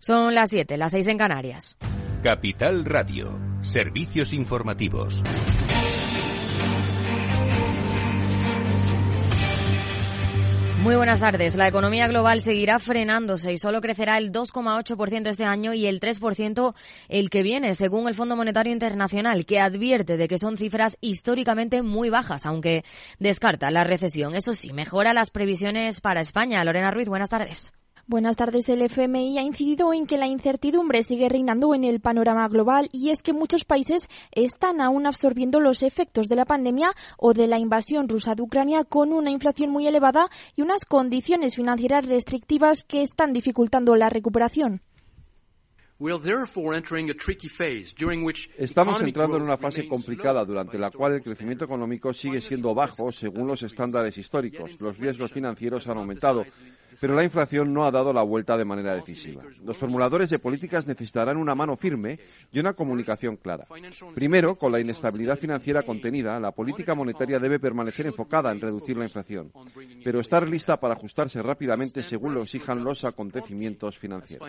Son las 7, las 6 en Canarias. Capital Radio, servicios informativos. Muy buenas tardes. La economía global seguirá frenándose y solo crecerá el 2,8% este año y el 3% el que viene, según el Fondo Monetario Internacional, que advierte de que son cifras históricamente muy bajas, aunque descarta la recesión. Eso sí, mejora las previsiones para España. Lorena Ruiz, buenas tardes. Buenas tardes. El FMI ha incidido en que la incertidumbre sigue reinando en el panorama global y es que muchos países están aún absorbiendo los efectos de la pandemia o de la invasión rusa de Ucrania con una inflación muy elevada y unas condiciones financieras restrictivas que están dificultando la recuperación. Estamos entrando en una fase complicada durante la cual el crecimiento económico sigue siendo bajo según los estándares históricos. Los riesgos financieros han aumentado pero la inflación no ha dado la vuelta de manera decisiva. Los formuladores de políticas necesitarán una mano firme y una comunicación clara. Primero, con la inestabilidad financiera contenida, la política monetaria debe permanecer enfocada en reducir la inflación, pero estar lista para ajustarse rápidamente según lo exijan los acontecimientos financieros.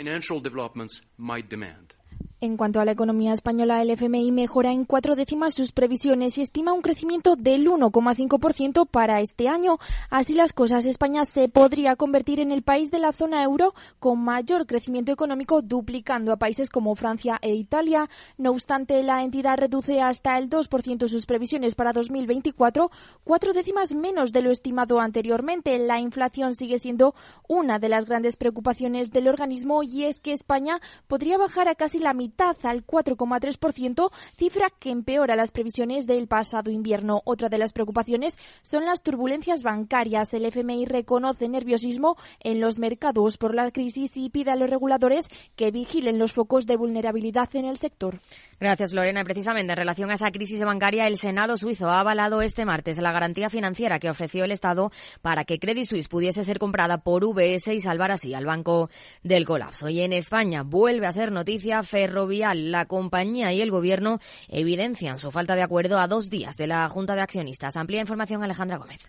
demand. En cuanto a la economía española, el FMI mejora en cuatro décimas sus previsiones y estima un crecimiento del 1,5% para este año. Así las cosas, España se podría convertir en el país de la zona euro con mayor crecimiento económico, duplicando a países como Francia e Italia. No obstante, la entidad reduce hasta el 2% sus previsiones para 2024, cuatro décimas menos de lo estimado anteriormente. La inflación sigue siendo una de las grandes preocupaciones del organismo y es que España podría bajar a casi la mitad al 4,3%, cifra que empeora las previsiones del pasado invierno. Otra de las preocupaciones son las turbulencias bancarias. El FMI reconoce nerviosismo en los mercados por la crisis y pide a los reguladores que vigilen los focos de vulnerabilidad en el sector. Gracias, Lorena. Precisamente en relación a esa crisis bancaria, el Senado suizo ha avalado este martes la garantía financiera que ofreció el Estado para que Credit Suisse pudiese ser comprada por VS y salvar así al banco del colapso. Y en España vuelve a ser noticia ferrovial. La compañía y el Gobierno evidencian su falta de acuerdo a dos días de la Junta de Accionistas. Amplía información Alejandra Gómez.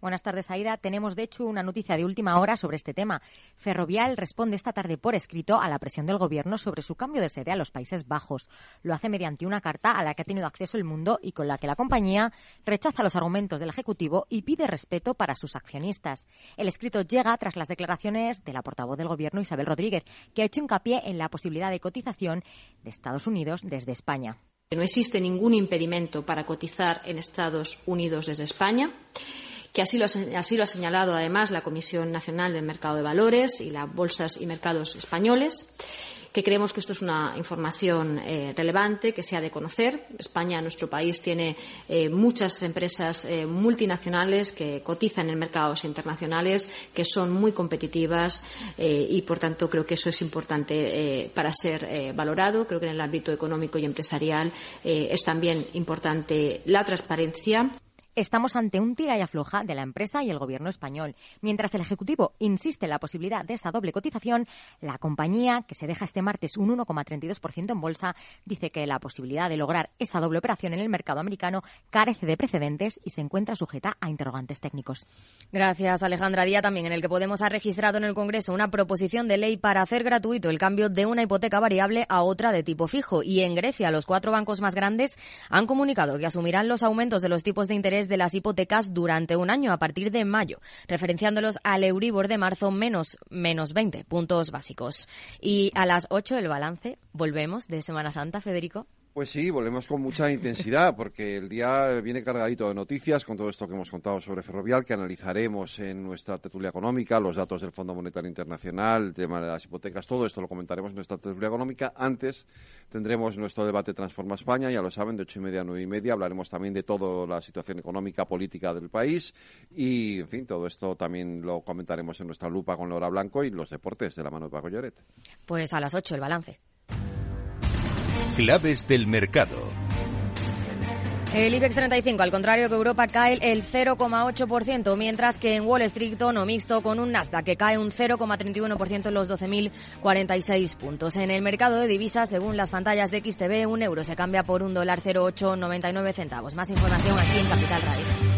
Buenas tardes, Aida. Tenemos, de hecho, una noticia de última hora sobre este tema. Ferrovial responde esta tarde por escrito a la presión del Gobierno sobre su cambio de sede a los Países Bajos. Lo hace mediante una carta a la que ha tenido acceso el mundo y con la que la compañía rechaza los argumentos del Ejecutivo y pide respeto para sus accionistas. El escrito llega tras las declaraciones de la portavoz del Gobierno, Isabel Rodríguez, que ha hecho hincapié en la posibilidad de cotización de Estados Unidos desde España. No existe ningún impedimento para cotizar en Estados Unidos desde España que así lo, ha señalado además la Comisión Nacional del Mercado de Valores y las bolsas y mercados españoles que creemos que esto es una información eh, relevante, que se ha de conocer. España, nuestro país, tiene eh, muchas empresas eh, multinacionales que cotizan en mercados internacionales, que son muy competitivas y, por tanto, creo que eso es importante para ser valorado. Creo que en el ámbito económico y empresarial es también importante la transparencia. Estamos ante un tira y afloja de la empresa y el gobierno español. Mientras el Ejecutivo insiste en la posibilidad de esa doble cotización, la compañía, que se deja este martes un 1,32% en bolsa, dice que la posibilidad de lograr esa doble operación en el mercado americano carece de precedentes y se encuentra sujeta a interrogantes técnicos. Gracias, Alejandra. Día también en el que Podemos ha registrado en el Congreso una proposición de ley para hacer gratuito el cambio de una hipoteca variable a otra de tipo fijo. Y en Grecia, los cuatro bancos más grandes han comunicado que asumirán los aumentos de los tipos de interés de las hipotecas durante un año a partir de mayo, referenciándolos al Euribor de marzo menos, menos 20 puntos básicos. Y a las 8 el balance, volvemos de Semana Santa, Federico. Pues sí, volvemos con mucha intensidad porque el día viene cargadito de noticias con todo esto que hemos contado sobre Ferrovial, que analizaremos en nuestra tertulia económica, los datos del Fondo Monetario Internacional, el tema de las hipotecas, todo esto lo comentaremos en nuestra tertulia económica. Antes tendremos nuestro debate Transforma España, ya lo saben, de ocho y media a nueve y media. Hablaremos también de toda la situación económica, política del país y, en fin, todo esto también lo comentaremos en nuestra lupa con Laura Blanco y los deportes de la mano de Paco Lloret. Pues a las ocho el balance. Claves del mercado. El IBEX 35, al contrario que Europa, cae el 0,8%, mientras que en Wall Street tono mixto con un Nasdaq que cae un 0,31% en los 12.046 puntos. En el mercado de divisas, según las pantallas de XTV, un euro se cambia por un dólar 0,899 centavos. Más información aquí en Capital Radio.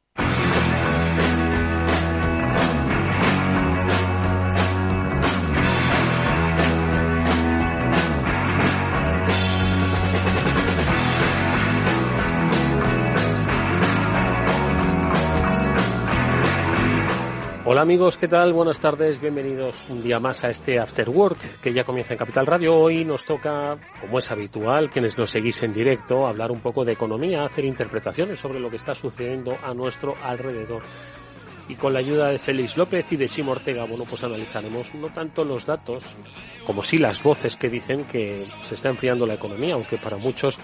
Hola amigos, ¿qué tal? Buenas tardes, bienvenidos un día más a este After Work que ya comienza en Capital Radio. Hoy nos toca, como es habitual, quienes nos seguís en directo, hablar un poco de economía, hacer interpretaciones sobre lo que está sucediendo a nuestro alrededor. Y con la ayuda de Félix López y de Chimo Ortega, bueno, pues analizaremos no tanto los datos, como sí las voces que dicen que se está enfriando la economía, aunque para muchos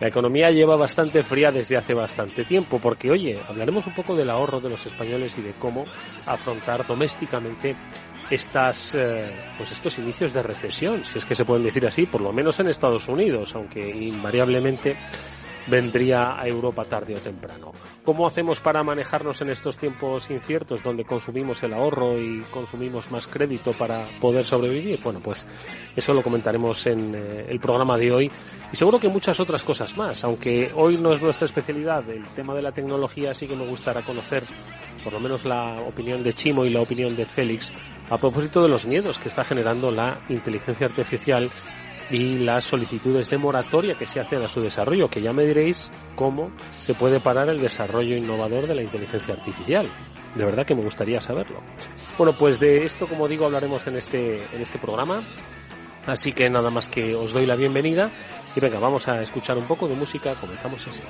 la economía lleva bastante fría desde hace bastante tiempo, porque oye, hablaremos un poco del ahorro de los españoles y de cómo afrontar domésticamente estas, eh, pues estos inicios de recesión, si es que se pueden decir así, por lo menos en Estados Unidos, aunque invariablemente vendría a Europa tarde o temprano. ¿Cómo hacemos para manejarnos en estos tiempos inciertos donde consumimos el ahorro y consumimos más crédito para poder sobrevivir? Bueno, pues eso lo comentaremos en eh, el programa de hoy y seguro que muchas otras cosas más, aunque hoy no es nuestra especialidad, el tema de la tecnología sí que me gustará conocer por lo menos la opinión de Chimo y la opinión de Félix a propósito de los miedos que está generando la inteligencia artificial y las solicitudes de moratoria que se hacen a su desarrollo, que ya me diréis cómo se puede parar el desarrollo innovador de la inteligencia artificial. De verdad que me gustaría saberlo. Bueno, pues de esto, como digo, hablaremos en este, en este programa. Así que nada más que os doy la bienvenida y venga, vamos a escuchar un poco de música. Comenzamos así.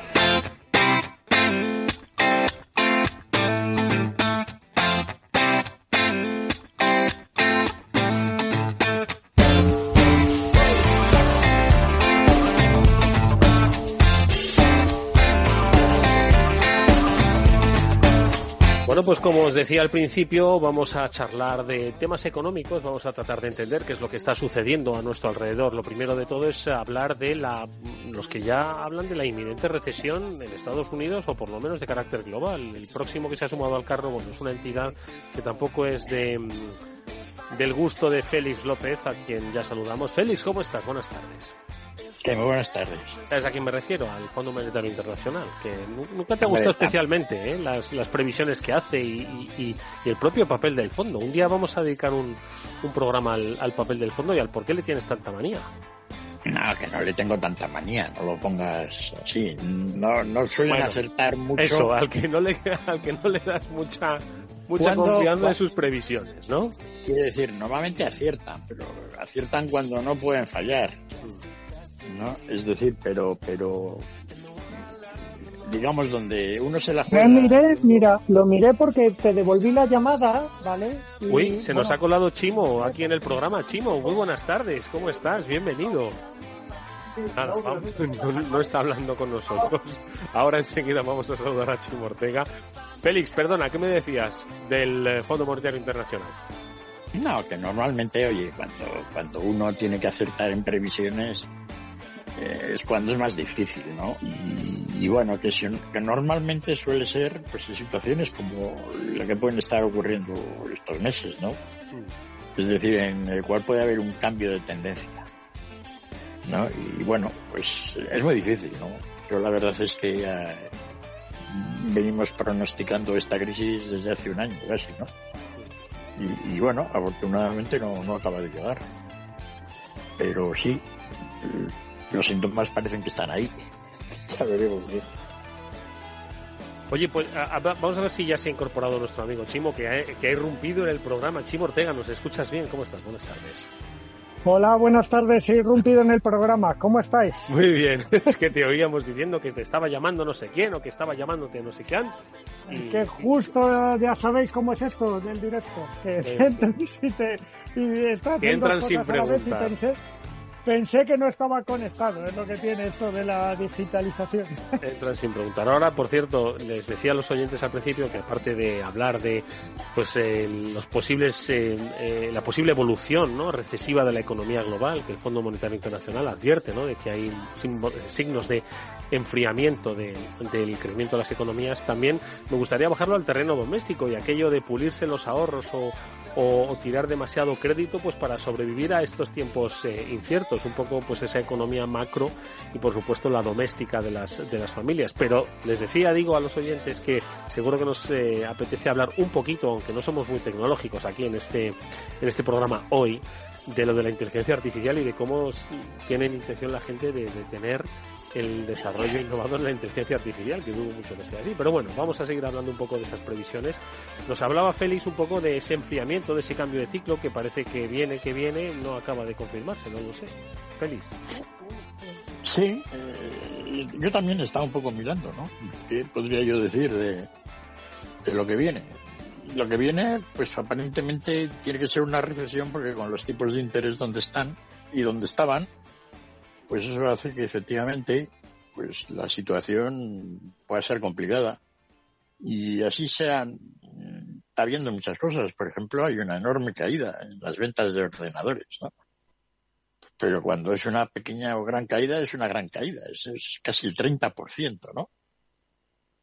Como os decía al principio, vamos a charlar de temas económicos, vamos a tratar de entender qué es lo que está sucediendo a nuestro alrededor. Lo primero de todo es hablar de la, los que ya hablan de la inminente recesión en Estados Unidos o por lo menos de carácter global. El próximo que se ha sumado al carro, bueno, es una entidad que tampoco es de del gusto de Félix López, a quien ya saludamos. Félix, ¿cómo estás? Buenas tardes. Que muy buenas tardes. ¿Sabes a quién me refiero? Al Fondo Monetario Internacional, que nunca te ha gustado especialmente ¿eh? las, las previsiones que hace y, el propio papel del fondo. Un día vamos a dedicar un, un programa al, al, papel del fondo y al por qué le tienes tanta manía. No, que no le tengo tanta manía, no lo pongas así. No, no suelen acertar mucho. Eso, al que no le, al que no le das mucha, mucha confianza en sus previsiones, ¿no? Quiere decir, normalmente aciertan, pero aciertan cuando no pueden fallar. ¿No? Es decir, pero, pero digamos donde uno se la juega. Me miré, mira, lo miré porque te devolví la llamada, ¿vale? Uy, se nos ha colado Chimo aquí en el programa. Chimo, muy buenas tardes, ¿cómo estás? Bienvenido. no, está hablando con nosotros. Ahora enseguida vamos a saludar a Chimo Ortega. Félix, perdona, ¿qué me decías del eh, Fondo Monetario Internacional? No, que normalmente, oye, cuando, cuando uno tiene que acertar en previsiones, eh, es cuando es más difícil, ¿no? Y, bueno, que, que normalmente suele ser pues en situaciones como la que pueden estar ocurriendo estos meses, ¿no? Es decir, en el cual puede haber un cambio de tendencia, ¿no? Y bueno, pues es muy difícil, ¿no? Yo la verdad es que eh, venimos pronosticando esta crisis desde hace un año casi, ¿no? Y, y bueno, afortunadamente no, no acaba de llegar. Pero sí, los síntomas parecen que están ahí. Ya veremos Oye, pues vamos a ver si ya se ha incorporado nuestro amigo Chimo, que ha, que ha irrumpido en el programa. Chimo Ortega, ¿nos escuchas bien? ¿Cómo estás? Buenas tardes. Hola, buenas tardes. He irrumpido en el programa. ¿Cómo estáis? Muy bien. Es que te oíamos diciendo que te estaba llamando no sé quién o que estaba llamándote no sé quién. Y... Que justo ya sabéis cómo es esto del directo. Que Eh. entran y, te, y está Que haciendo entran sin cosas a la vez y preguntar. pensé, pensé que no estaba conectado. Es lo que tiene esto de la digitalización. Entran sin preguntar. Ahora, por cierto, les decía a los oyentes al principio que aparte de hablar de pues eh, los posibles eh, eh, la posible evolución ¿no? recesiva de la economía global, que el Fondo Monetario Internacional advierte ¿no? de que hay simbo- signos de enfriamiento de- del crecimiento de las economías, también me gustaría bajarlo al terreno doméstico y aquello de pulirse los ahorros o, o- o tirar demasiado crédito pues para sobrevivir a estos tiempos eh, inciertos, un poco pues esa economía macro y por supuesto la doméstica de las de las familias. Pero les decía, digo a los oyentes que seguro que nos eh, apetece hablar un poquito, aunque no somos muy tecnológicos aquí en este en este programa hoy, de lo de la inteligencia artificial y de cómo tienen intención la gente de, de tener el desarrollo innovador en la inteligencia artificial, que dudo mucho que sea así. Pero bueno, vamos a seguir hablando un poco de esas previsiones. Nos hablaba Félix un poco de ese enfriamiento, de ese cambio de ciclo que parece que viene, que viene, no acaba de confirmarse, no lo sé. Félix. Sí, eh, yo también estaba un poco mirando, ¿no? ¿Qué podría yo decir de, de lo que viene? Lo que viene, pues aparentemente tiene que ser una recesión porque con los tipos de interés donde están y donde estaban, pues eso hace que efectivamente pues la situación pueda ser complicada. Y así sean, está habiendo muchas cosas. Por ejemplo, hay una enorme caída en las ventas de ordenadores, ¿no? Pero cuando es una pequeña o gran caída, es una gran caída. Es, es casi el 30%, ¿no?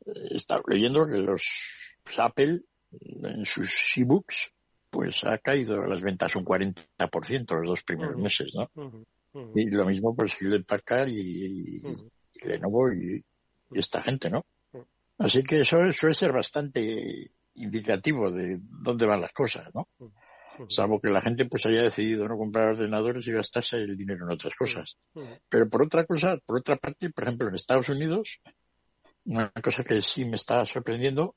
Eh, Estaba leyendo que los pues, Apple, en sus e-books, pues ha caído las ventas un 40% los dos primeros meses, ¿no? Y lo mismo por Hewlett Packard y, y Lenovo y, y esta gente, ¿no? Así que eso suele ser bastante indicativo de dónde van las cosas, ¿no? Salvo que la gente pues haya decidido no comprar ordenadores y gastarse el dinero en otras cosas. Pero por otra cosa, por otra parte, por ejemplo, en Estados Unidos, una cosa que sí me está sorprendiendo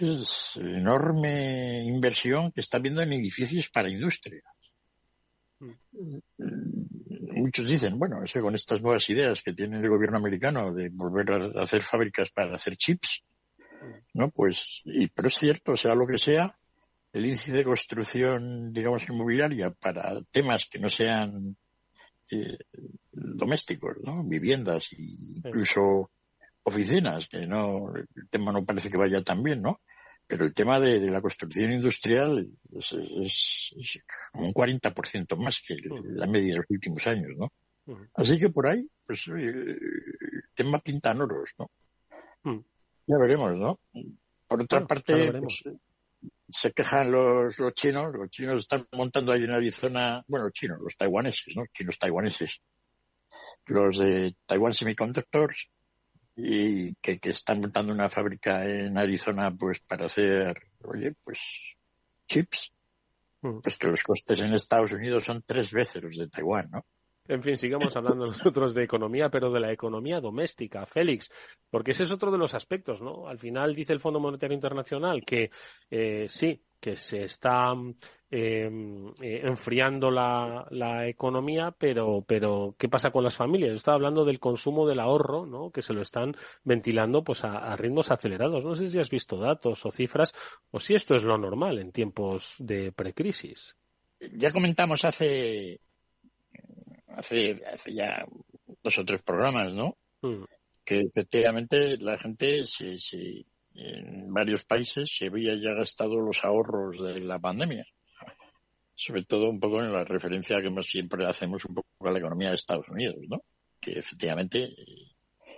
es la enorme inversión que está viendo en edificios para industria. Muchos dicen, bueno, es que con estas nuevas ideas que tiene el gobierno americano de volver a hacer fábricas para hacer chips, ¿no? Pues, y, pero es cierto, sea lo que sea, el índice de construcción, digamos, inmobiliaria para temas que no sean eh, domésticos, ¿no? Viviendas incluso oficinas, que no, el tema no parece que vaya tan bien, ¿no? Pero el tema de, de la construcción industrial es, es- es como un 40% más que la media de los últimos años, ¿no? Así que por ahí, pues, oye, el tema pintan oros, ¿no? Ya veremos, ¿no? Por otra Bueno, parte, pues, se quejan los, los chinos, los chinos están montando ahí en Arizona, bueno, los chinos, los taiwaneses, ¿no? Chinos taiwaneses, los de Taiwan Semiconductors, y que, que están montando una fábrica en Arizona, pues, para hacer, oye, pues, chips, pues que los costes en Estados Unidos son tres veces los de Taiwán, ¿no? En fin, sigamos hablando nosotros de economía, pero de la economía doméstica, Félix, porque ese es otro de los aspectos, ¿no? Al final dice el Fondo Monetario Internacional que eh, sí, que se está eh, eh, enfriando la, la economía, pero, pero ¿qué pasa con las familias? Yo estaba hablando del consumo del ahorro, ¿no? Que se lo están ventilando pues a, a ritmos acelerados. No sé si has visto datos o cifras o si esto es lo normal en tiempos de precrisis. Ya comentamos hace, hace, hace ya dos o tres programas, ¿no? Mm. Que efectivamente la gente se, se, en varios países se había ya gastado los ahorros de la pandemia. Sobre todo un poco en la referencia que siempre hacemos un poco a la economía de Estados Unidos, ¿no? Que efectivamente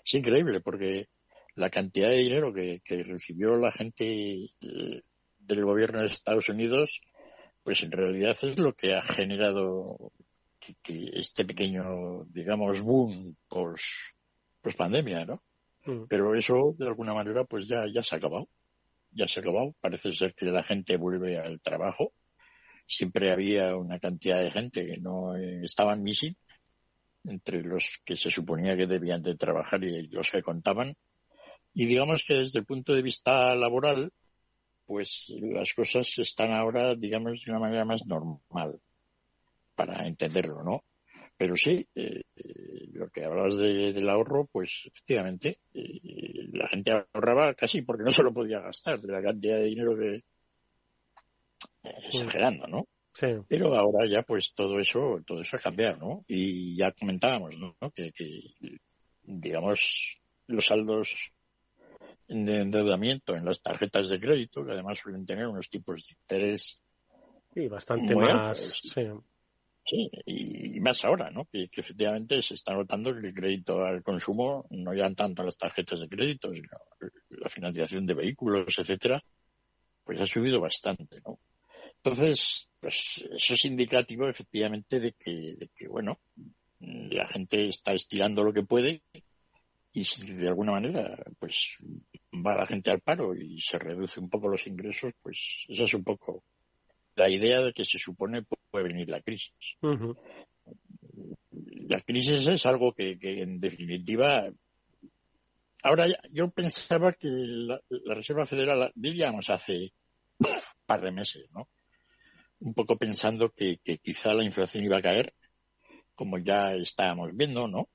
es increíble porque la cantidad de dinero que, que recibió la gente eh, del gobierno de Estados Unidos, pues en realidad es lo que ha generado que, que este pequeño, digamos, boom post, post pandemia, ¿no? Pero eso, de alguna manera, pues ya, ya se ha acabado. Ya se ha acabado. Parece ser que la gente vuelve al trabajo. Siempre había una cantidad de gente que no eh, estaban missing, entre los que se suponía que debían de trabajar y los que contaban. Y digamos que desde el punto de vista laboral, pues las cosas están ahora, digamos, de una manera más normal. para entenderlo, ¿no? Pero sí, eh, lo que hablabas del ahorro, pues efectivamente, la gente ahorraba casi porque no se lo podía gastar de la cantidad de dinero que, exagerando, ¿no? Sí. Pero ahora ya pues todo eso, todo eso ha cambiado, ¿no? Y ya comentábamos, ¿no? Que, digamos, los saldos de endeudamiento en las tarjetas de crédito, que además suelen tener unos tipos de interés sí, bastante más, sí. y, más ahora, ¿no? Que, efectivamente se está notando que el crédito al consumo no ya tanto las tarjetas de crédito, sino la financiación de vehículos, etcétera, pues ha subido bastante, ¿no? Entonces, pues eso es indicativo efectivamente de que, de que, bueno, la gente está estirando lo que puede y si de alguna manera pues va la gente al paro y se reduce un poco los ingresos, pues esa es un poco la idea de que se supone puede venir la crisis. La crisis es algo que, en definitiva Ahora, yo pensaba que la, Reserva Federal, diríamos hace un par de meses, ¿no? Un poco pensando que, quizá la inflación iba a caer, como ya estábamos viendo, ¿no?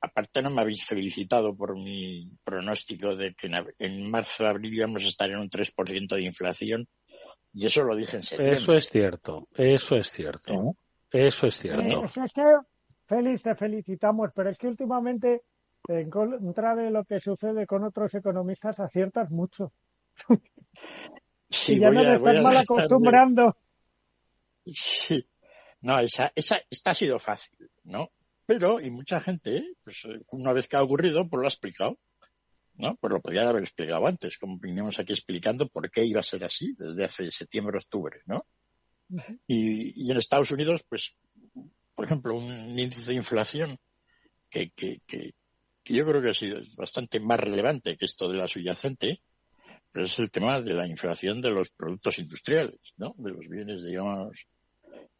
aparte no me habéis felicitado por mi pronóstico de que en, marzo, abril íbamos a estar en un 3% de inflación y eso lo dije en septiembre. Eso es cierto, eso es cierto, eso es cierto. es que, Félix, te felicitamos, pero es que últimamente, en contra de lo que sucede con otros economistas, aciertas mucho. Sí, ya no te estás mal acostumbrando. Sí. No, esa, esa, esta ha sido fácil, ¿no? Pero, y mucha gente, pues una vez que ha ocurrido, pues lo ha explicado. ¿no? Pues lo podría haber explicado antes, como vinimos aquí explicando por qué iba a ser así desde hace septiembre, octubre, ¿no? y, y, en Estados Unidos, pues, por ejemplo, un índice de inflación que, que, que, que yo creo que ha sido bastante más relevante que esto de la subyacente, es el tema de la inflación de los productos industriales, ¿no? De los bienes, digamos.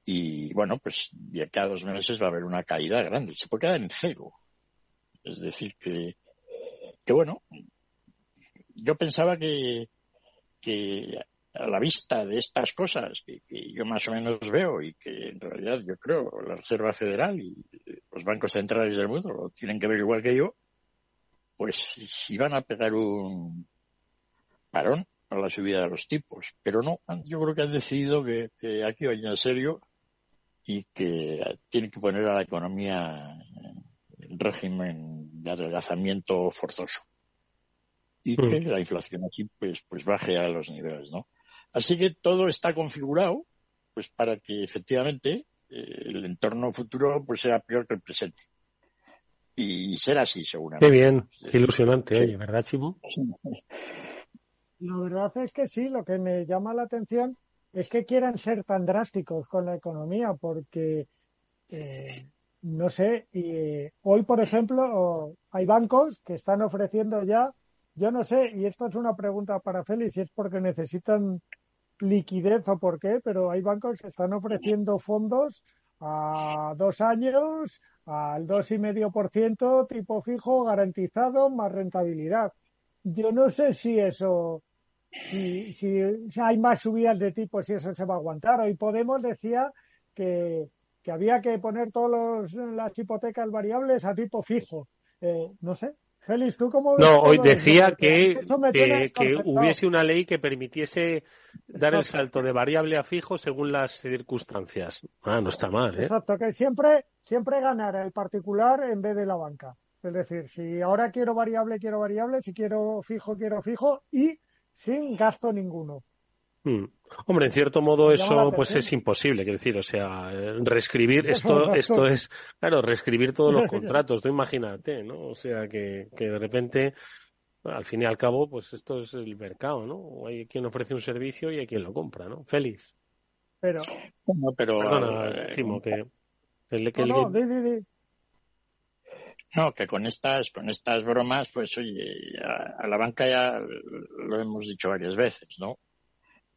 Y bueno, pues de cada dos meses va a haber una caída grande. Se puede quedar en cero. Es decir, que, que bueno, yo pensaba que, que a la vista de estas cosas que, que, yo más o menos veo y que en realidad yo creo la Reserva Federal y los bancos centrales del mundo lo tienen que ver igual que yo, pues si van a pegar un, parón a la subida de los tipos. Pero no, yo creo que han decidido que, aquí vayan en serio y que tienen que poner a la economía en régimen de adelgazamiento forzoso. Y que mm. la inflación aquí pues, pues baje a los niveles, ¿no? Así que todo está configurado pues para que efectivamente eh, el entorno futuro pues sea peor que el presente. Y será así seguramente. Qué bien, qué ilusionante, ¿verdad, Chivo? La verdad es que sí, lo que me llama la atención es que quieran ser tan drásticos con la economía, porque, eh, no sé, y, hoy, por ejemplo, hay bancos que están ofreciendo ya, yo no sé, y esto es una pregunta para Félix, si es porque necesitan liquidez o por qué, pero hay bancos que están ofreciendo fondos a dos años, al dos y medio por ciento, tipo fijo, garantizado, más rentabilidad. Yo no sé si eso si, si, hay más subidas de tipo, si eso se va a aguantar. Hoy Podemos decía que, que había que poner todas las hipotecas variables a tipo fijo. Eh, no sé. Félix, ¿tú cómo No, hoy decía que, que, hubiese una ley que permitiese dar el salto de variable a fijo según las circunstancias. Ah, no está mal, ¿eh? Exacto, que siempre, siempre ganara el particular en vez de la banca. Es decir, si ahora quiero variable, quiero variable, si quiero fijo, quiero fijo, y sin gasto ninguno. Hmm. Hombre, en cierto modo eso pues es imposible, quiero decir, o sea, reescribir esto, esto es, claro, reescribir todos los contratos, tú imagínate, ¿no? O sea, que, que de repente, al fin y al cabo, pues esto es el mercado, ¿no? Hay quien ofrece un servicio y hay quien lo compra, ¿no? Félix. Pero, pero, Perdona, eh, que, no, no, que con estas, con estas bromas, pues oye, a, la banca ya lo hemos dicho varias veces, ¿no?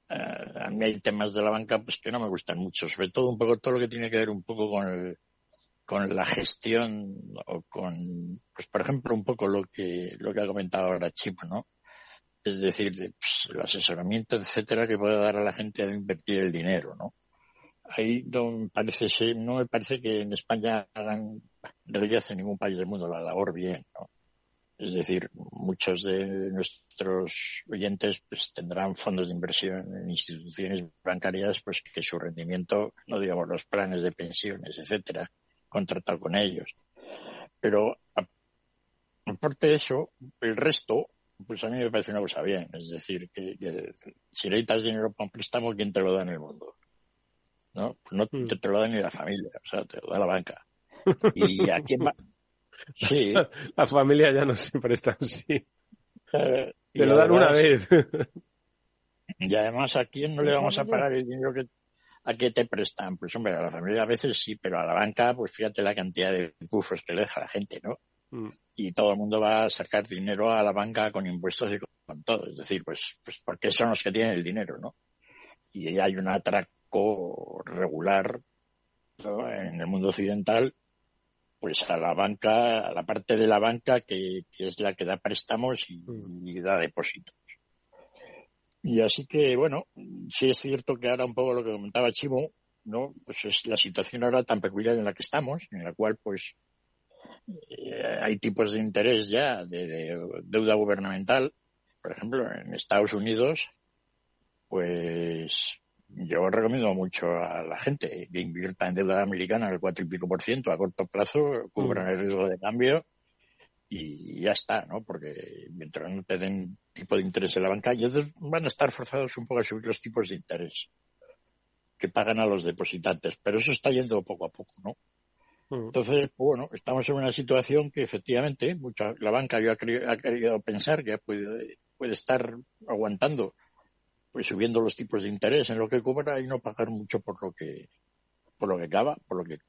Eh, a mí hay temas de la banca pues que no me gustan mucho, sobre todo un poco todo lo que tiene que ver un poco con el, con la gestión o con, pues por ejemplo, un poco lo que, lo que ha comentado ahora Chip, ¿no? Es decir, pues, el asesoramiento, etcétera, que puede dar a la gente a invertir el dinero, ¿no? Ahí no, parece no me parece que en España hagan, en realidad en ningún país del mundo la labor bien, ¿no? Es decir, muchos de nuestros oyentes pues tendrán fondos de inversión en instituciones bancarias pues que su rendimiento, no digamos los planes de pensiones, etcétera, contratado con ellos. Pero aparte de eso, el resto, pues a mí me parece una cosa bien. Es decir, que, si necesitas dinero para un préstamo, ¿quién te lo da en el mundo? ¿No? Pues no mm. te, lo da ni la familia, o sea, te lo da la banca. ¿Y a quién va? Sí. La familia ya no se presta así. Eh, Te lo dan una vez. Y además, ¿a quién no le vamos a pagar el dinero que, a que te prestan? Pues hombre, a la familia a veces sí, pero a la banca, pues fíjate la cantidad de bufos que le deja la gente, ¿no? Mm. Y todo el mundo va a sacar dinero a la banca con impuestos y con todo. Es decir, pues, pues porque son los que tienen el dinero, ¿no? Y hay un atraco regular en el mundo occidental pues a la banca, a la parte de la banca que, es la que da préstamos y, da depósitos. Y así que, bueno, sí es cierto que ahora un poco lo que comentaba Chimo, ¿no? Pues es la situación ahora tan peculiar en la que estamos, en la cual, pues, eh, hay tipos de interés ya de, deuda gubernamental. Por ejemplo, en Estados Unidos, pues, yo recomiendo mucho a la gente que invierta en deuda americana al cuatro y pico por ciento a corto plazo, cubran el riesgo de cambio y ya está, ¿no? Porque mientras no te den tipo de interés en la banca, ellos van a estar forzados un poco a subir los tipos de interés que pagan a los depositantes, pero eso está yendo poco a poco, ¿no? Entonces, bueno, estamos en una situación que efectivamente mucha, la banca ya ha, querido pensar que puede, puede estar aguantando pues subiendo los tipos de interés en lo que cobra y no pagar mucho por lo que por lo que acaba, por lo que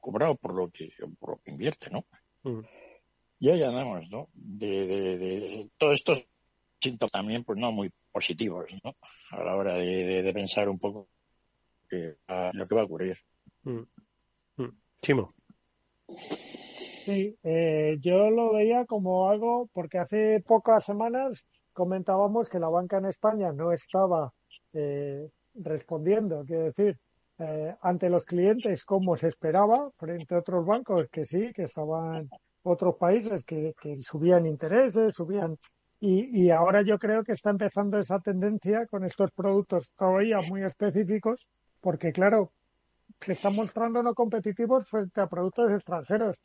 cobra o por lo que por lo que invierte, ¿no? Mm. Y ahí andamos, ¿no? De, de, de todos estos síntomas también, pues no muy positivos, ¿no? A la hora de, pensar un poco que, lo que va a ocurrir. Mm. Mm. Chimo. Sí, eh, yo lo veía como algo, porque hace pocas semanas comentábamos que la banca en España no estaba eh, respondiendo, quiero decir, eh, ante los clientes como se esperaba, frente a otros bancos que sí, que estaban otros países que, subían intereses, subían y, y, ahora yo creo que está empezando esa tendencia con estos productos todavía muy específicos, porque claro, se están mostrando no competitivos frente a productos extranjeros.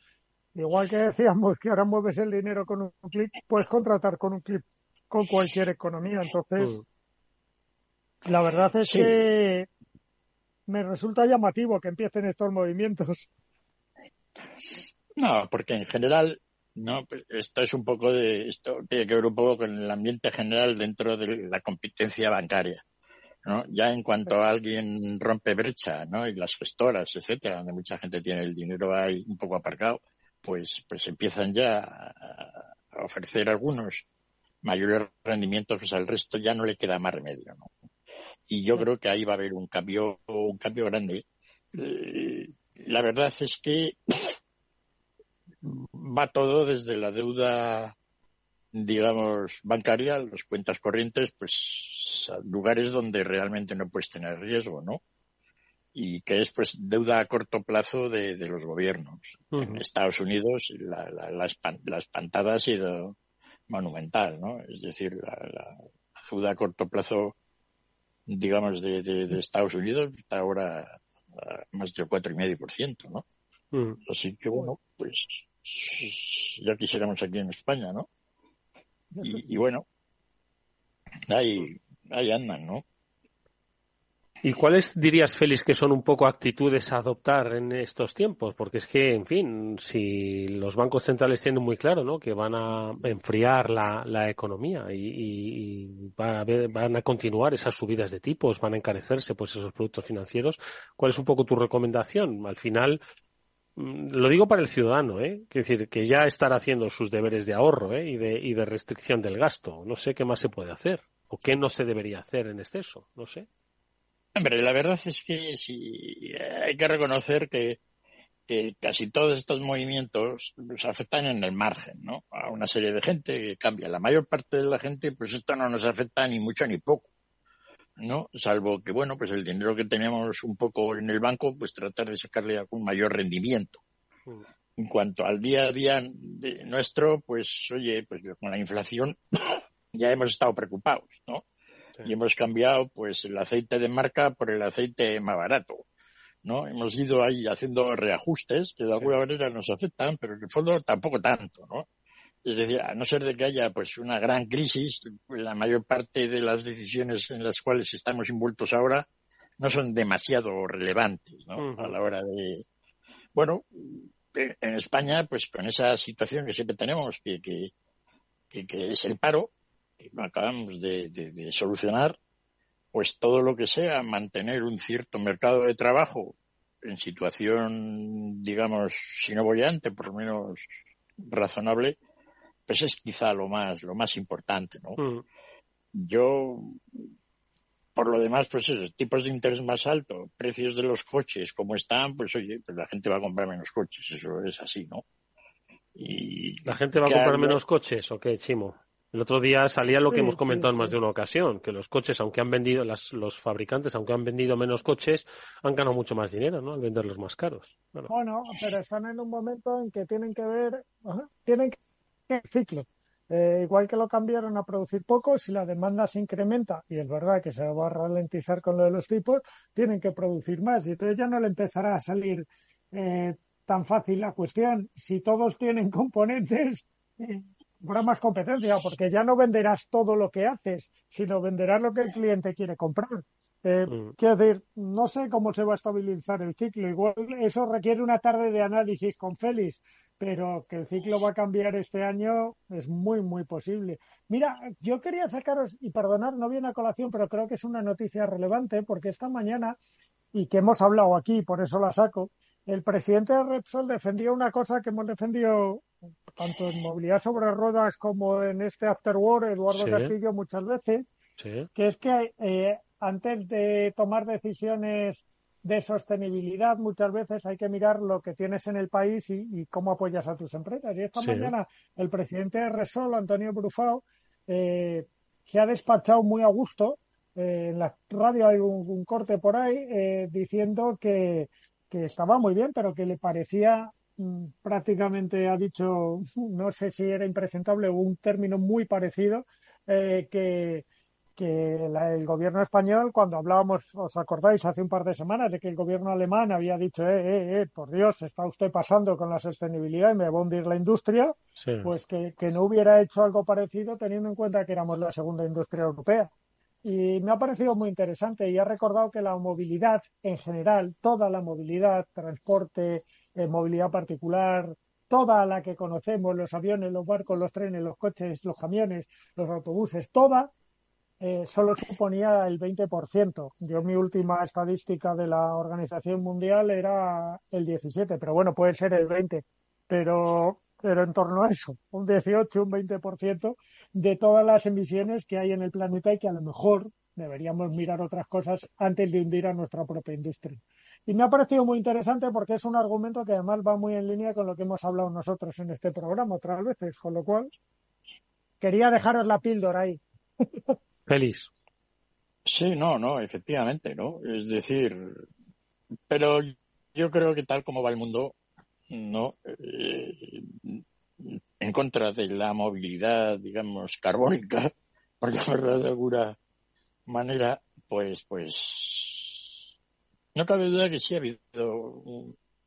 Igual que decíamos que ahora mueves el dinero con un clic, puedes contratar con un clic con cualquier economía. Entonces, mm. la verdad es que me resulta llamativo que empiecen estos movimientos. No, porque en general, no, esto es un poco de, esto tiene que ver un poco con el ambiente general dentro de la competencia bancaria. ¿no? Ya en cuanto a alguien rompe brecha, ¿no? Y las gestoras, etcétera, donde mucha gente tiene el dinero ahí un poco aparcado, pues, pues empiezan ya a ofrecer algunos mayores rendimientos, pues al resto ya no le queda más remedio, ¿no? Y yo creo que ahí va a haber un cambio, un cambio grande. Eh, la verdad es que va todo desde la deuda, digamos, bancaria, las cuentas corrientes, pues a lugares donde realmente no puedes tener riesgo, ¿no? y que es pues deuda a corto plazo de, los gobiernos. En Estados Unidos la, la, la, espantada ha sido monumental, ¿no? Es decir, la, deuda a corto plazo, digamos, de, de, Estados Unidos está ahora a más del cuatro y medio por ciento, ¿no? Mm. Así que bueno, pues ya quisiéramos aquí en España, ¿no? Y, y bueno, ahí, ahí andan, ¿no? ¿Y cuáles dirías, Félix, que son un poco actitudes a adoptar en estos tiempos? Porque es que, en fin, si los bancos centrales tienen muy claro ¿no? que van a enfriar la, economía y, van, a van a continuar esas subidas de tipos, van a encarecerse pues esos productos financieros, ¿cuál es un poco tu recomendación? Al final, mm, lo digo para el ciudadano, ¿eh? Es decir, que ya estará haciendo sus deberes de ahorro ¿eh? y, y de restricción del gasto. No sé qué más se puede hacer o qué no se debería hacer en exceso, no sé. Hombre, la verdad es que sí, hay que reconocer que, casi todos estos movimientos nos afectan en el margen, ¿no? A una serie de gente que cambia. La mayor parte de la gente, pues esto no nos afecta ni mucho ni poco. ¿no? Salvo que, bueno, pues el dinero que tenemos un poco en el banco, pues tratar de sacarle un mayor rendimiento. Mm. En cuanto al día a día de nuestro, pues, oye, pues con la inflación ya hemos estado preocupados, ¿no? Y hemos cambiado, pues, el aceite de marca por el aceite más barato, ¿no? Hemos ido ahí haciendo reajustes que de alguna manera nos afectan, pero en el fondo tampoco tanto, ¿no? Es decir, a no ser de que haya pues una gran crisis, la mayor parte de las decisiones en las cuales estamos envueltos ahora no son demasiado relevantes, ¿no? A la hora de, bueno, en España, pues con esa situación que siempre tenemos, que, que, que, es el paro, que acabamos de, de, solucionar, pues todo lo que sea mantener un cierto mercado de trabajo en situación, digamos, si no bollante, por lo menos razonable, pues es quizá lo más, lo más importante, ¿no? Mm. Yo, por lo demás, pues esos tipos de interés más alto, precios de los coches como están, pues oye, pues la gente va a comprar menos coches, eso es así, ¿no? Y ¿La gente va a comprar menos coches o qué, Chimo? El otro día salía lo que hemos comentado en más de una ocasión, que los coches, aunque han vendido, las, los fabricantes, aunque han vendido menos coches, han ganado mucho más dinero, ¿no? Al venderlos más caros. Bueno, pero están en un momento en que tienen que ver, tienen que ciclo. Eh, igual que lo cambiaron a producir poco, si la demanda se incrementa, y es verdad que se va a ralentizar con lo de los tipos, tienen que producir más. Y entonces ya no le empezará a salir eh, tan fácil la cuestión. Si todos tienen componentes, eh, habrá más competencia, porque ya no venderás todo lo que haces, sino venderás lo que el cliente quiere comprar. Mm. Quiero decir, no sé cómo se va a estabilizar el ciclo. Igual eso requiere una tarde de análisis con Félix, pero que el ciclo va a cambiar este año es muy, muy posible. Mira, yo quería sacaros, y perdonar, no viene a colación, pero creo que es una noticia relevante, porque esta mañana, y que hemos hablado aquí, por eso la saco, el presidente de Repsol defendió una cosa que hemos defendido tanto en movilidad sobre ruedas como en este After War, Eduardo Castillo, muchas veces, que es que eh, antes de tomar decisiones de sostenibilidad, muchas veces hay que mirar lo que tienes en el país y, cómo apoyas a tus empresas. Y esta mañana el presidente de Resol, Antonio Brufao, eh, se ha despachado muy a gusto. Eh, en la radio hay un, corte por ahí diciendo que, que, estaba muy bien, pero que le parecía mm, prácticamente, ha dicho, no sé si era impresentable o un término muy parecido, que que el gobierno español, cuando hablábamos, os acordáis, hace un par de semanas, de que el gobierno alemán había dicho, eh, eh, eh, por Dios, está usted pasando con la sostenibilidad y me va a hundir la industria, pues que, que, no hubiera hecho algo parecido teniendo en cuenta que éramos la segunda industria europea. Y me ha parecido muy interesante y ha recordado que la movilidad en general, toda la movilidad, transporte, eh, movilidad particular, toda la que conocemos, los aviones, los barcos, los trenes, los coches, los camiones, los autobuses, toda eh, solo suponía el 20%. Yo mi última estadística de la Organización Mundial era el 17, pero bueno, puede ser el 20, pero, pero en torno a eso, un 18, un 20% de todas las emisiones que hay en el planeta y que a lo mejor deberíamos mirar otras cosas antes de hundir a nuestra propia industria. Y me ha parecido muy interesante porque es un argumento que además va muy en línea con lo que hemos hablado nosotros en este programa otras veces, con lo cual quería dejaros la píldora ahí. Feliz. Sí, no, no, efectivamente, ¿no? Es decir, pero yo creo que tal como va el mundo, no, eh, en contra de la movilidad, digamos, carbónica, por llamarlo de alguna manera, pues, pues, no cabe duda que sí ha habido,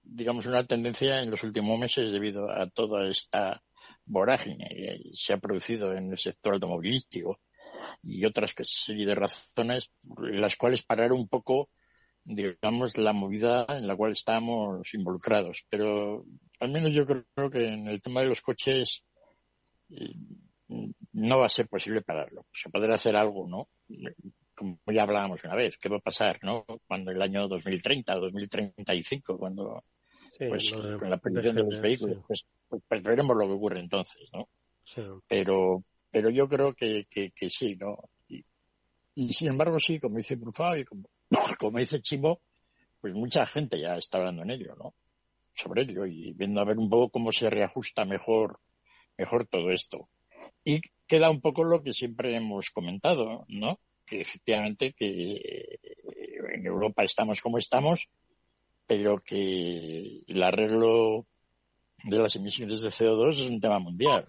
digamos, una tendencia en los últimos meses debido a toda esta vorágine que se ha producido en el sector automovilístico y otras serie de razones las cuales parar un poco digamos la movida en la cual estamos involucrados. Pero al menos yo creo que en el tema de los coches eh, no va a ser posible pararlo. Se podrá hacer algo no como ya hablábamos una vez qué va a pasar no cuando el año 2030 2035 cuando pues con la producción de los vehículos pues, pues, veremos lo que ocurre entonces no pero pero yo creo que, que, que sí, ¿no? Y, y, sin embargo, sí, como dice Brufao y como, como dice Chimo, pues mucha gente ya está hablando en ello, ¿no? Sobre ello y viendo a ver un poco cómo se reajusta mejor, mejor todo esto. Y queda un poco lo que siempre hemos comentado, ¿no? que efectivamente que en Europa estamos como estamos, pero que el arreglo de las emisiones de CO2 es un tema mundial.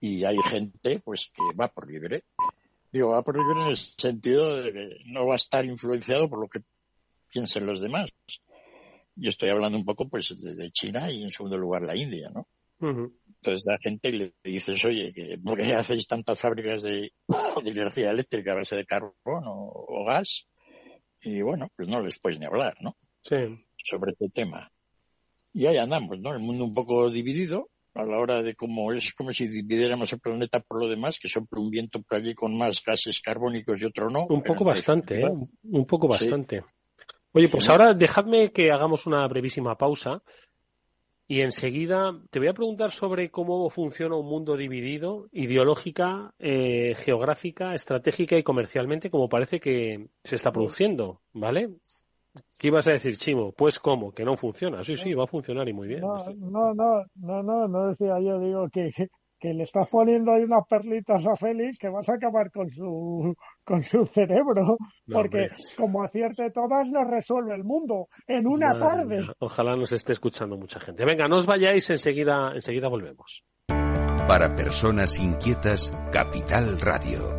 Y hay gente pues que va por libre. Digo, va por libre en el sentido de que no va a estar influenciado por lo que piensen los demás. Y estoy hablando un poco pues de, China y en segundo lugar la India, ¿no? Entonces la gente le dices, oye, ¿por qué hacéis tantas fábricas de, energía eléctrica a base de carbón o, gas? Y bueno, pues no les puedes ni hablar, ¿no? Sí. Sobre este tema. Y ahí andamos, ¿no? El mundo un poco dividido a la hora de cómo es como si dividiéramos el planeta por lo demás, que sopla un viento por allí con más gases carbónicos y otro no. Un poco bastante, ¿eh? Un poco bastante. Oye, pues ahora dejadme que hagamos una brevísima pausa y enseguida te voy a preguntar sobre cómo funciona un mundo dividido ideológica, eh, geográfica, estratégica y comercialmente, como parece que se está produciendo, ¿vale? ¿Qué ibas a decir, Chimo? Pues cómo, que no funciona. Sí, sí, va a funcionar y muy bien. No, no, no, no, no, no decía yo, digo que, que le estás poniendo ahí unas perlitas a Félix que vas a acabar con su, con su cerebro, porque como acierte todas, nos resuelve el mundo en una tarde. Ojalá nos esté escuchando mucha gente. Venga, no os vayáis, enseguida, enseguida volvemos. Para personas inquietas, Capital Radio.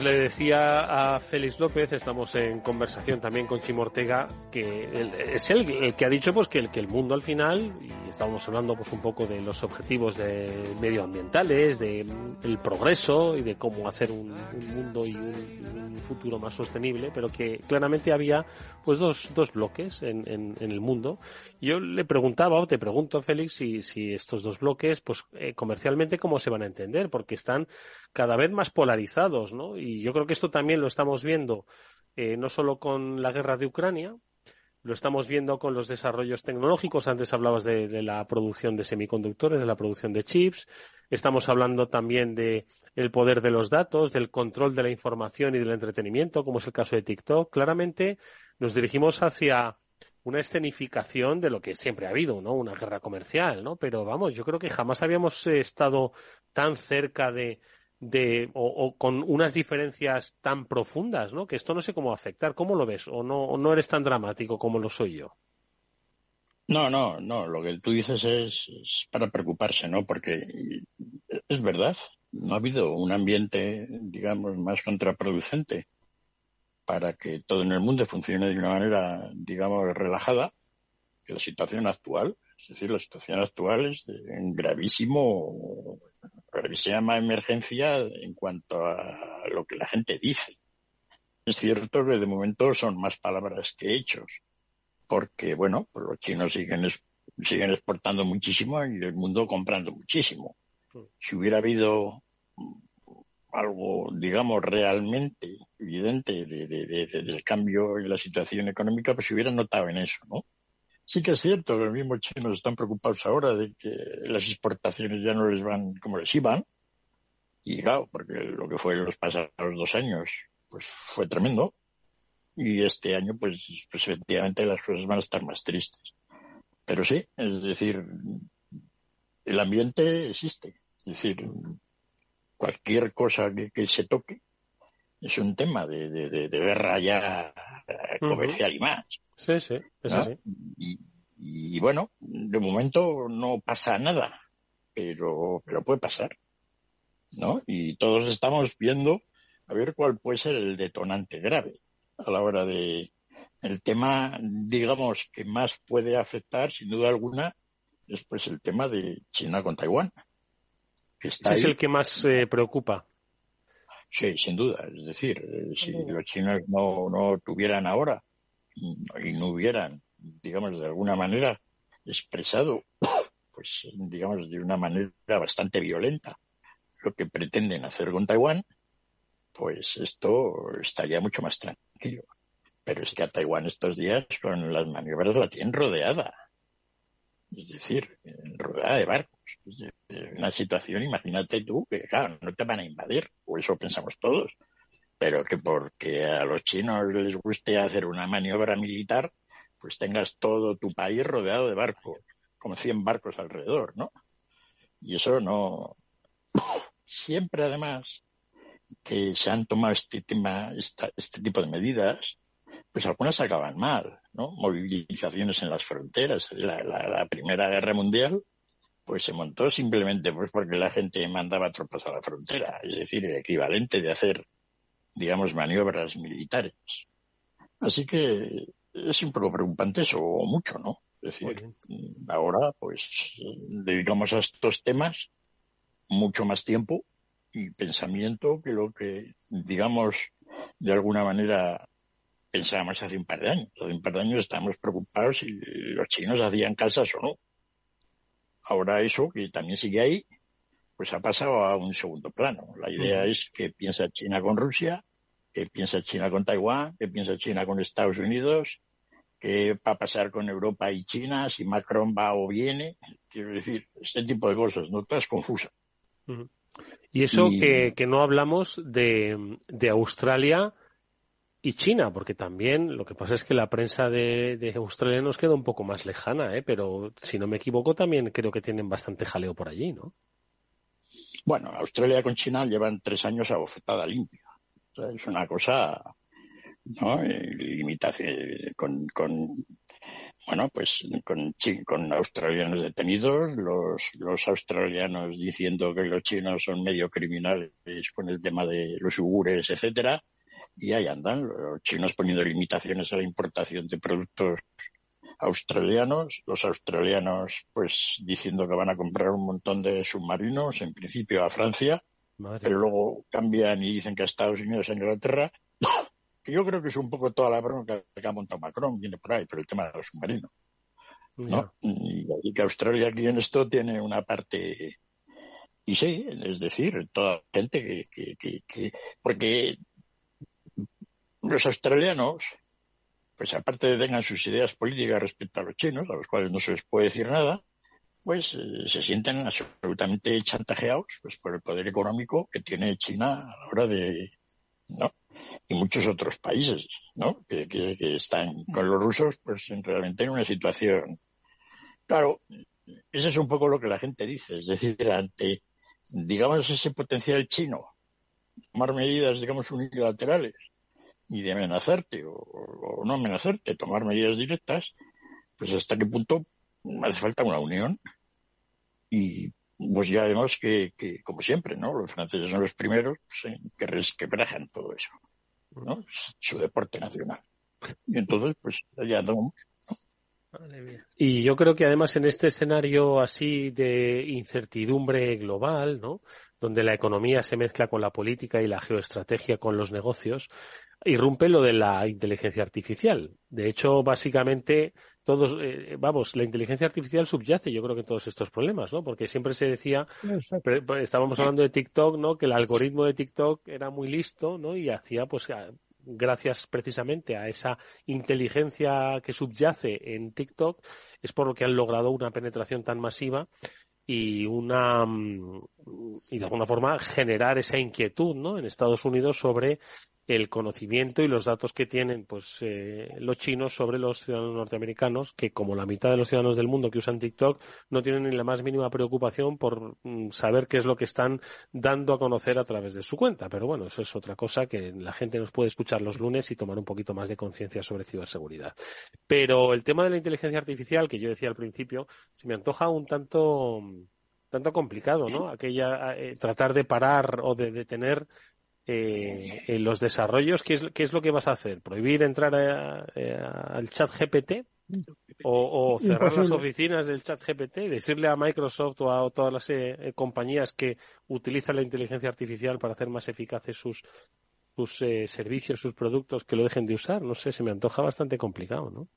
Decía a Félix López, estamos en conversación también con Chimo Ortega, que es él el que ha dicho pues que el, que el mundo al final, y estábamos hablando pues un poco de los objetivos de medioambientales, de el progreso y de cómo hacer un, mundo y un, futuro más sostenible, pero que claramente había pues dos, dos bloques en, en, el mundo. Yo le preguntaba, o te pregunto Félix, si, si estos dos bloques, pues eh, comercialmente cómo se van a entender, porque están cada vez más polarizados, ¿no? Y yo creo que esto también lo estamos viendo eh, no solo con la guerra de Ucrania, lo estamos viendo con los desarrollos tecnológicos. Antes hablabas de, la producción de semiconductores, de la producción de chips. Estamos hablando también de el poder de los datos, del control de la información y del entretenimiento, como es el caso de TikTok. Claramente nos dirigimos hacia una escenificación de lo que siempre ha habido, ¿no? Una guerra comercial, ¿no? Pero vamos, yo creo que jamás habíamos estado tan cerca de, de o, con unas diferencias tan profundas, ¿no? Que esto no sé cómo afectar. ¿Cómo lo ves? ¿O no, no eres tan dramático como lo soy yo? No, no, no. Lo que tú dices es, para preocuparse, ¿no? Porque es verdad. No ha habido un ambiente, digamos, más contraproducente para que todo en el mundo funcione de una manera, digamos, relajada que la situación actual. Es decir, la situación actual es gravísimo se llama emergencia en cuanto a lo que la gente dice. Es cierto que de momento son más palabras que hechos, porque, bueno, pues los chinos siguen, siguen exportando muchísimo y el mundo comprando muchísimo. Si hubiera habido algo, digamos, realmente evidente de, del cambio en la situación económica, pues se hubiera notado en eso, ¿no? Sí que es cierto que los mismos chinos están preocupados ahora de que las exportaciones ya no les van como les iban. Y claro, porque lo que fue los pasados dos años, pues fue tremendo. Y este año, pues, pues efectivamente las cosas van a estar más tristes. Pero sí, es decir, el ambiente existe. Es decir, cualquier cosa que, se toque es un tema de, de, guerra ya comercial y más. Sí, sí, es así. Y, bueno, de momento no pasa nada, pero, pero puede pasar. ¿No? Y todos estamos viendo a ver cuál puede ser el detonante grave a la hora de el tema, digamos, que más puede afectar, sin duda alguna, es pues el tema de China con Taiwán. Que está es el que más eh, preocupa. Sí, sin duda. Es decir, eh, si los chinos no, no tuvieran ahora y no hubieran, digamos, de alguna manera expresado, pues, digamos, de una manera bastante violenta lo que pretenden hacer con Taiwán, pues esto estaría mucho más tranquilo. Pero es que a Taiwán estos días con las maniobras la tienen rodeada. Es decir, rodeada de barcos. una situación, imagínate tú, que claro, no te van a invadir, o eso pensamos todos, pero que porque a los chinos les guste hacer una maniobra militar, pues tengas todo tu país rodeado de barcos, como 100 barcos alrededor, ¿no? Y eso no. Siempre, además, que se han tomado este tema, este tipo de medidas, pues algunas acaban mal, ¿no? Movilizaciones en las fronteras. La, la, Primera Guerra Mundial, pues se montó simplemente pues porque la gente mandaba tropas a la frontera, es decir, el equivalente de hacer digamos, maniobras militares. Así que es un poco preocupante eso, o mucho, ¿no? Es decir, ahora, pues, dedicamos a estos temas mucho más tiempo y pensamiento que lo que, digamos, de alguna manera pensábamos hace un par de años. Hace un par de años estábamos preocupados si los chinos hacían casas o no. Ahora eso, que también sigue ahí, pues ha pasado a un segundo plano. La idea es que piensa China con Rusia, que piensa China con Taiwán, que piensa China con Estados Unidos, qué va a pasar con Europa y China, si Macron va o viene. Quiero decir, este tipo de cosas, ¿no? Todas confusas. Y eso Que, que, no hablamos de, de, Australia y China, porque también lo que pasa es que la prensa de, de, Australia nos queda un poco más lejana, ¿eh? pero si no me equivoco también creo que tienen bastante jaleo por allí, ¿no? Bueno, Australia con China llevan tres años a bofetada limpia. es una cosa, ¿no? Limitación con, con bueno, pues con, con australianos detenidos, los, los australianos diciendo que los chinos son medio criminales con el tema de los ugures, etcétera, y ahí andan los chinos poniendo limitaciones a la importación de productos australianos, los australianos pues diciendo que van a comprar un montón de submarinos, en principio a Francia, pero luego cambian y dicen que a Estados Unidos e Inglaterra, que yo creo que es un poco toda la bronca que ha montado Macron, viene por ahí, pero el tema de los submarinos. ¿no? Y, que Australia aquí en esto tiene una parte y sí, es decir, toda la gente que, que, que, que, porque los australianos pues aparte de tengan sus ideas políticas respecto a los chinos, a los cuales no se les puede decir nada, pues eh, se sienten absolutamente chantajeados pues, por el poder económico que tiene China a la hora de, ¿no? Y muchos otros países, ¿no? Que, que, están con los rusos, pues realmente en una situación. Claro, eso es un poco lo que la gente dice, es decir, ante, digamos, ese potencial chino, tomar medidas, digamos, unilaterales ni de amenazarte o, no amenazarte, tomar medidas directas, pues hasta qué punto hace falta una unión. Y pues ya vemos que, como siempre, ¿no? Los franceses son los primeros pues, que resquebrajan todo eso, ¿no? Su deporte nacional. Y entonces, pues ya andamos. Y yo creo que además en este escenario así de incertidumbre global, ¿no? donde la economía se mezcla con la política y la geoestrategia con los negocios, irrumpe lo de la inteligencia artificial. De hecho, básicamente, todos, eh, vamos, la inteligencia artificial subyace, yo creo que todos estos problemas, ¿no? Porque siempre se decía, estábamos hablando de TikTok, ¿no? Que el algoritmo de TikTok era muy listo, ¿no? Y hacía, pues, gracias precisamente a esa inteligencia que subyace en TikTok, es por lo que han logrado una penetración tan masiva y una mm, y de alguna forma generar esa inquietud ¿no? en Estados Unidos sobre el conocimiento y los datos que tienen pues eh, los chinos sobre los ciudadanos norteamericanos que como la mitad de los ciudadanos del mundo que usan TikTok no tienen ni la más mínima preocupación por mm, saber qué es lo que están dando a conocer a través de su cuenta. Pero bueno eso es otra cosa que la gente nos puede escuchar los lunes y tomar un poquito más de conciencia sobre ciberseguridad. Pero el tema de la inteligencia artificial que yo decía al principio se me antoja un tanto tanto complicado no aquella eh, tratar de parar o de detener eh, en los desarrollos, ¿qué es, ¿qué es lo que vas a hacer? ¿Prohibir entrar al chat GPT? O, cerrar las oficinas del chat GPT y decirle a Microsoft o a todas las eh, compañías que utilizan la inteligencia artificial para hacer más eficaces sus, sus eh, servicios, sus productos, que lo dejen de usar. No sé, se me antoja bastante complicado, ¿no?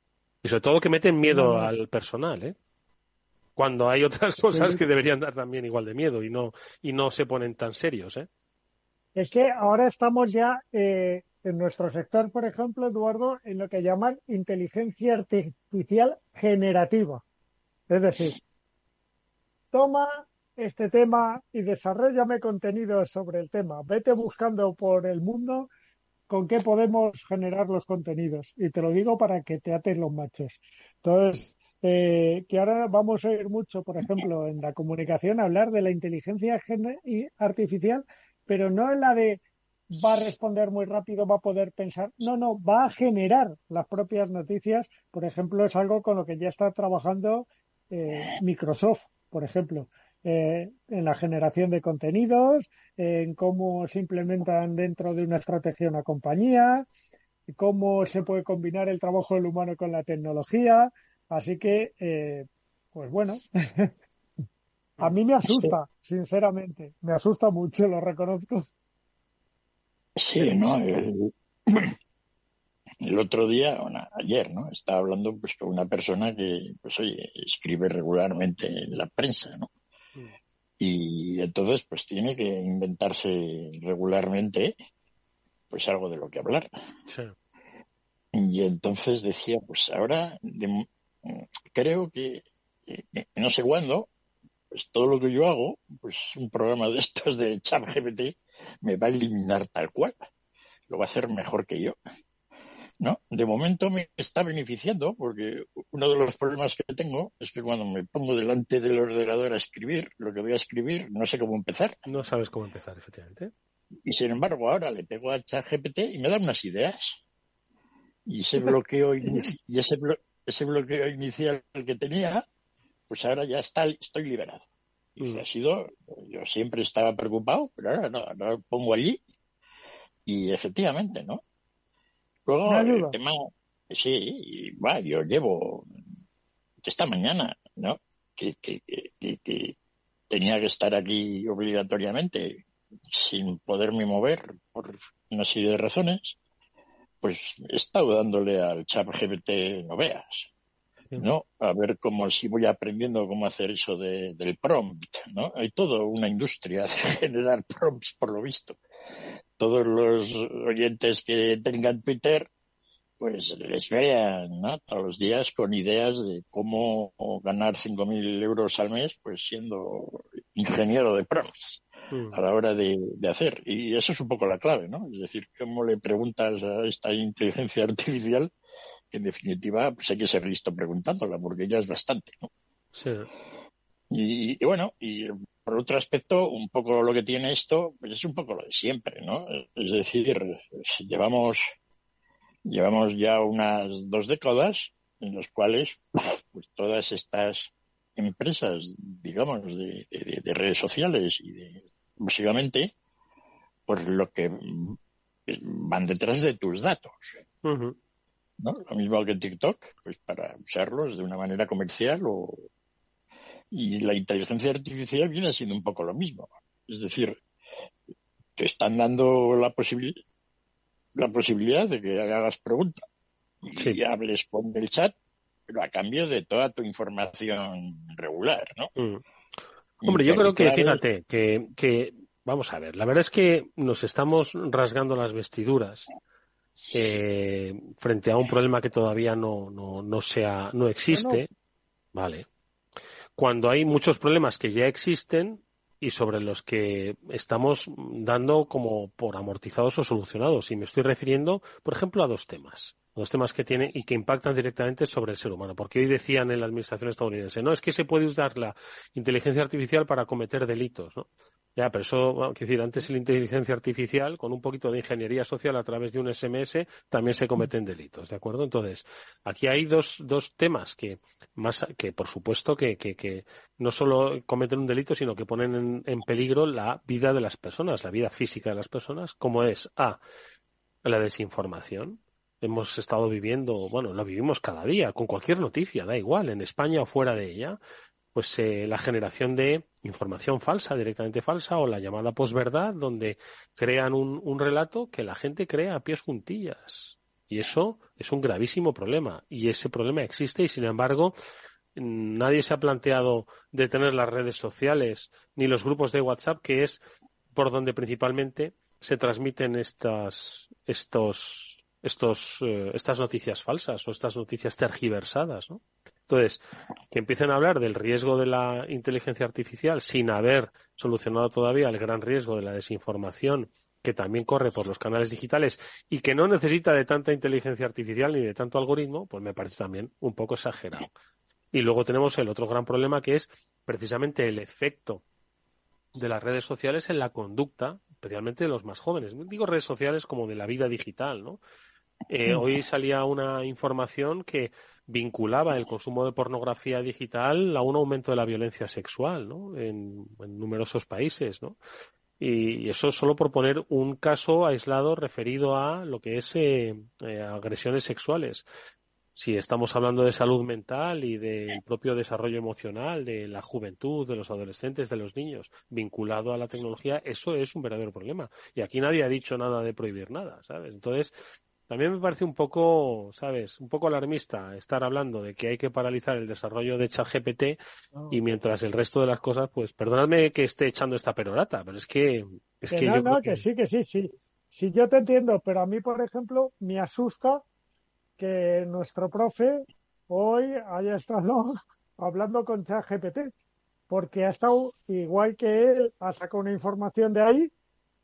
Y sobre todo que meten miedo al personal, ¿eh? Cuando hay otras cosas que deberían dar también igual de miedo y no, y no se ponen tan serios, ¿eh? Es que ahora estamos ya eh, en nuestro sector, por ejemplo, Eduardo, en lo que llaman inteligencia artificial generativa. Es decir, toma este tema y desarrollame contenidos sobre el tema. Vete buscando por el mundo con qué podemos generar los contenidos. Y te lo digo para que te aten los machos. Entonces, eh, que ahora vamos a oír mucho, por ejemplo, en la comunicación hablar de la inteligencia artificial, pero no en la de va a responder muy rápido, va a poder pensar. No, no, va a generar las propias noticias. Por ejemplo, es algo con lo que ya está trabajando eh, Microsoft, por ejemplo. Eh, en la generación de contenidos, en cómo se implementan dentro de una estrategia una compañía, cómo se puede combinar el trabajo del humano con la tecnología. Así que, eh, pues bueno, a mí me asusta, sinceramente, me asusta mucho, lo reconozco. Sí, ¿no? El, otro día, ayer, ¿no? Estaba hablando pues con una persona que, pues oye, escribe regularmente en la prensa, ¿no? Y entonces, pues tiene que inventarse regularmente, pues algo de lo que hablar. Y entonces decía, pues ahora creo que eh, no sé cuándo, pues todo lo que yo hago, pues un programa de estos de ChatGPT me va a eliminar tal cual. Lo va a hacer mejor que yo. ¿no? De momento me está beneficiando porque uno de los problemas que tengo es que cuando me pongo delante del ordenador a escribir, lo que voy a escribir, no sé cómo empezar. No sabes cómo empezar, efectivamente. Y sin embargo, ahora le pego a ChatGPT y me da unas ideas. Y ese bloqueo, y ese, ese bloqueo inicial que tenía, pues ahora ya está, estoy liberado. Y mm. ha sido, yo siempre estaba preocupado, pero ahora no, ahora lo pongo allí y efectivamente, ¿no? Luego, el tema, sí, va, yo llevo esta mañana, ¿no? Que, que, que, tenía que estar aquí obligatoriamente sin poderme mover por una serie de razones, pues he estado dándole al chat GPT no veas, ¿no? A ver cómo si voy aprendiendo cómo hacer eso de, del prompt, ¿no? Hay toda una industria de generar prompts por lo visto todos los oyentes que tengan Twitter, pues les vean todos los días con ideas de cómo ganar 5.000 euros al mes, pues siendo ingeniero de prompts mm. a la hora de, hacer. Y eso es un poco la clave, ¿no? Es decir, cómo le preguntas a esta inteligencia artificial, en definitiva pues hay que ser listo preguntándola, porque ya es bastante, ¿no? Sí. Y, y, bueno, y por otro aspecto, un poco lo que tiene esto, pues es un poco lo de siempre, ¿no? Es decir, llevamos, llevamos ya unas dos décadas en las cuales pues, todas estas empresas, digamos, de, redes sociales y de, básicamente, por lo que van detrás de tus datos. ¿No? Lo mismo que TikTok, pues para usarlos de una manera comercial o, y la inteligencia artificial viene siendo un poco lo mismo. Es decir, te están dando la, la posibilidad de que hagas preguntas y hables con el chat, pero a cambio de toda tu información regular, ¿no? Mm. Hombre, yo creo que, fíjate, que, que, vamos a ver, la verdad es que nos estamos rasgando las vestiduras eh, frente a un problema que todavía no, no, no, sea, no existe, ¿vale? cuando hay muchos problemas que ya existen y sobre los que estamos dando como por amortizados o solucionados. Y me estoy refiriendo, por ejemplo, a dos temas. Dos temas que tienen y que impactan directamente sobre el ser humano. Porque hoy decían en la administración estadounidense, no, es que se puede usar la inteligencia artificial para cometer delitos, ¿no? Ya, pero eso, quiero decir, antes la inteligencia artificial, con un poquito de ingeniería social a través de un SMS, también se cometen delitos, ¿de acuerdo? Entonces, aquí hay dos, dos temas que, más, que por supuesto que, que, que no solo cometen un delito, sino que ponen en, en peligro la vida de las personas, la vida física de las personas, como es, A, la desinformación, hemos estado viviendo, bueno, lo vivimos cada día, con cualquier noticia, da igual, en España o fuera de ella, pues eh, la generación de información falsa, directamente falsa, o la llamada posverdad, donde crean un, un relato que la gente crea a pies juntillas. Y eso es un gravísimo problema. Y ese problema existe y, sin embargo, nadie se ha planteado detener las redes sociales ni los grupos de WhatsApp, que es por donde principalmente se transmiten estas, estos, estos, eh, estas noticias falsas o estas noticias tergiversadas. Entonces, que empiecen a hablar del riesgo de la inteligencia artificial sin haber solucionado todavía el gran riesgo de la desinformación que también corre por los canales digitales y que no necesita de tanta inteligencia artificial ni de tanto algoritmo, pues me parece también un poco exagerado. Y luego tenemos el otro gran problema que es precisamente el efecto de las redes sociales en la conducta, especialmente de los más jóvenes. Digo redes sociales como de la vida digital, ¿no? Eh, hoy salía una información que vinculaba el consumo de pornografía digital a un aumento de la violencia sexual, ¿no? En, numerosos países, ¿no? Y eso solo por poner un caso aislado referido a lo que es eh, eh, agresiones sexuales. Si estamos hablando de salud mental y del propio desarrollo emocional de la juventud, de los adolescentes, de los niños, vinculado a la tecnología, eso es un verdadero problema. Y aquí nadie ha dicho nada de prohibir nada, ¿sabes? Entonces, también me parece un poco, ¿sabes? Un poco alarmista estar hablando de que hay que paralizar el desarrollo de ChatGPT y mientras el resto de las cosas, pues perdonadme que esté echando esta perorata, pero es que... Es que, no, no, que... sí, que sí, sí. Sí, yo te entiendo, pero a mí, por ejemplo, me asusta que nuestro profe hoy haya estado hablando con ChatGPT, porque ha estado, igual que él, ha sacado una información de ahí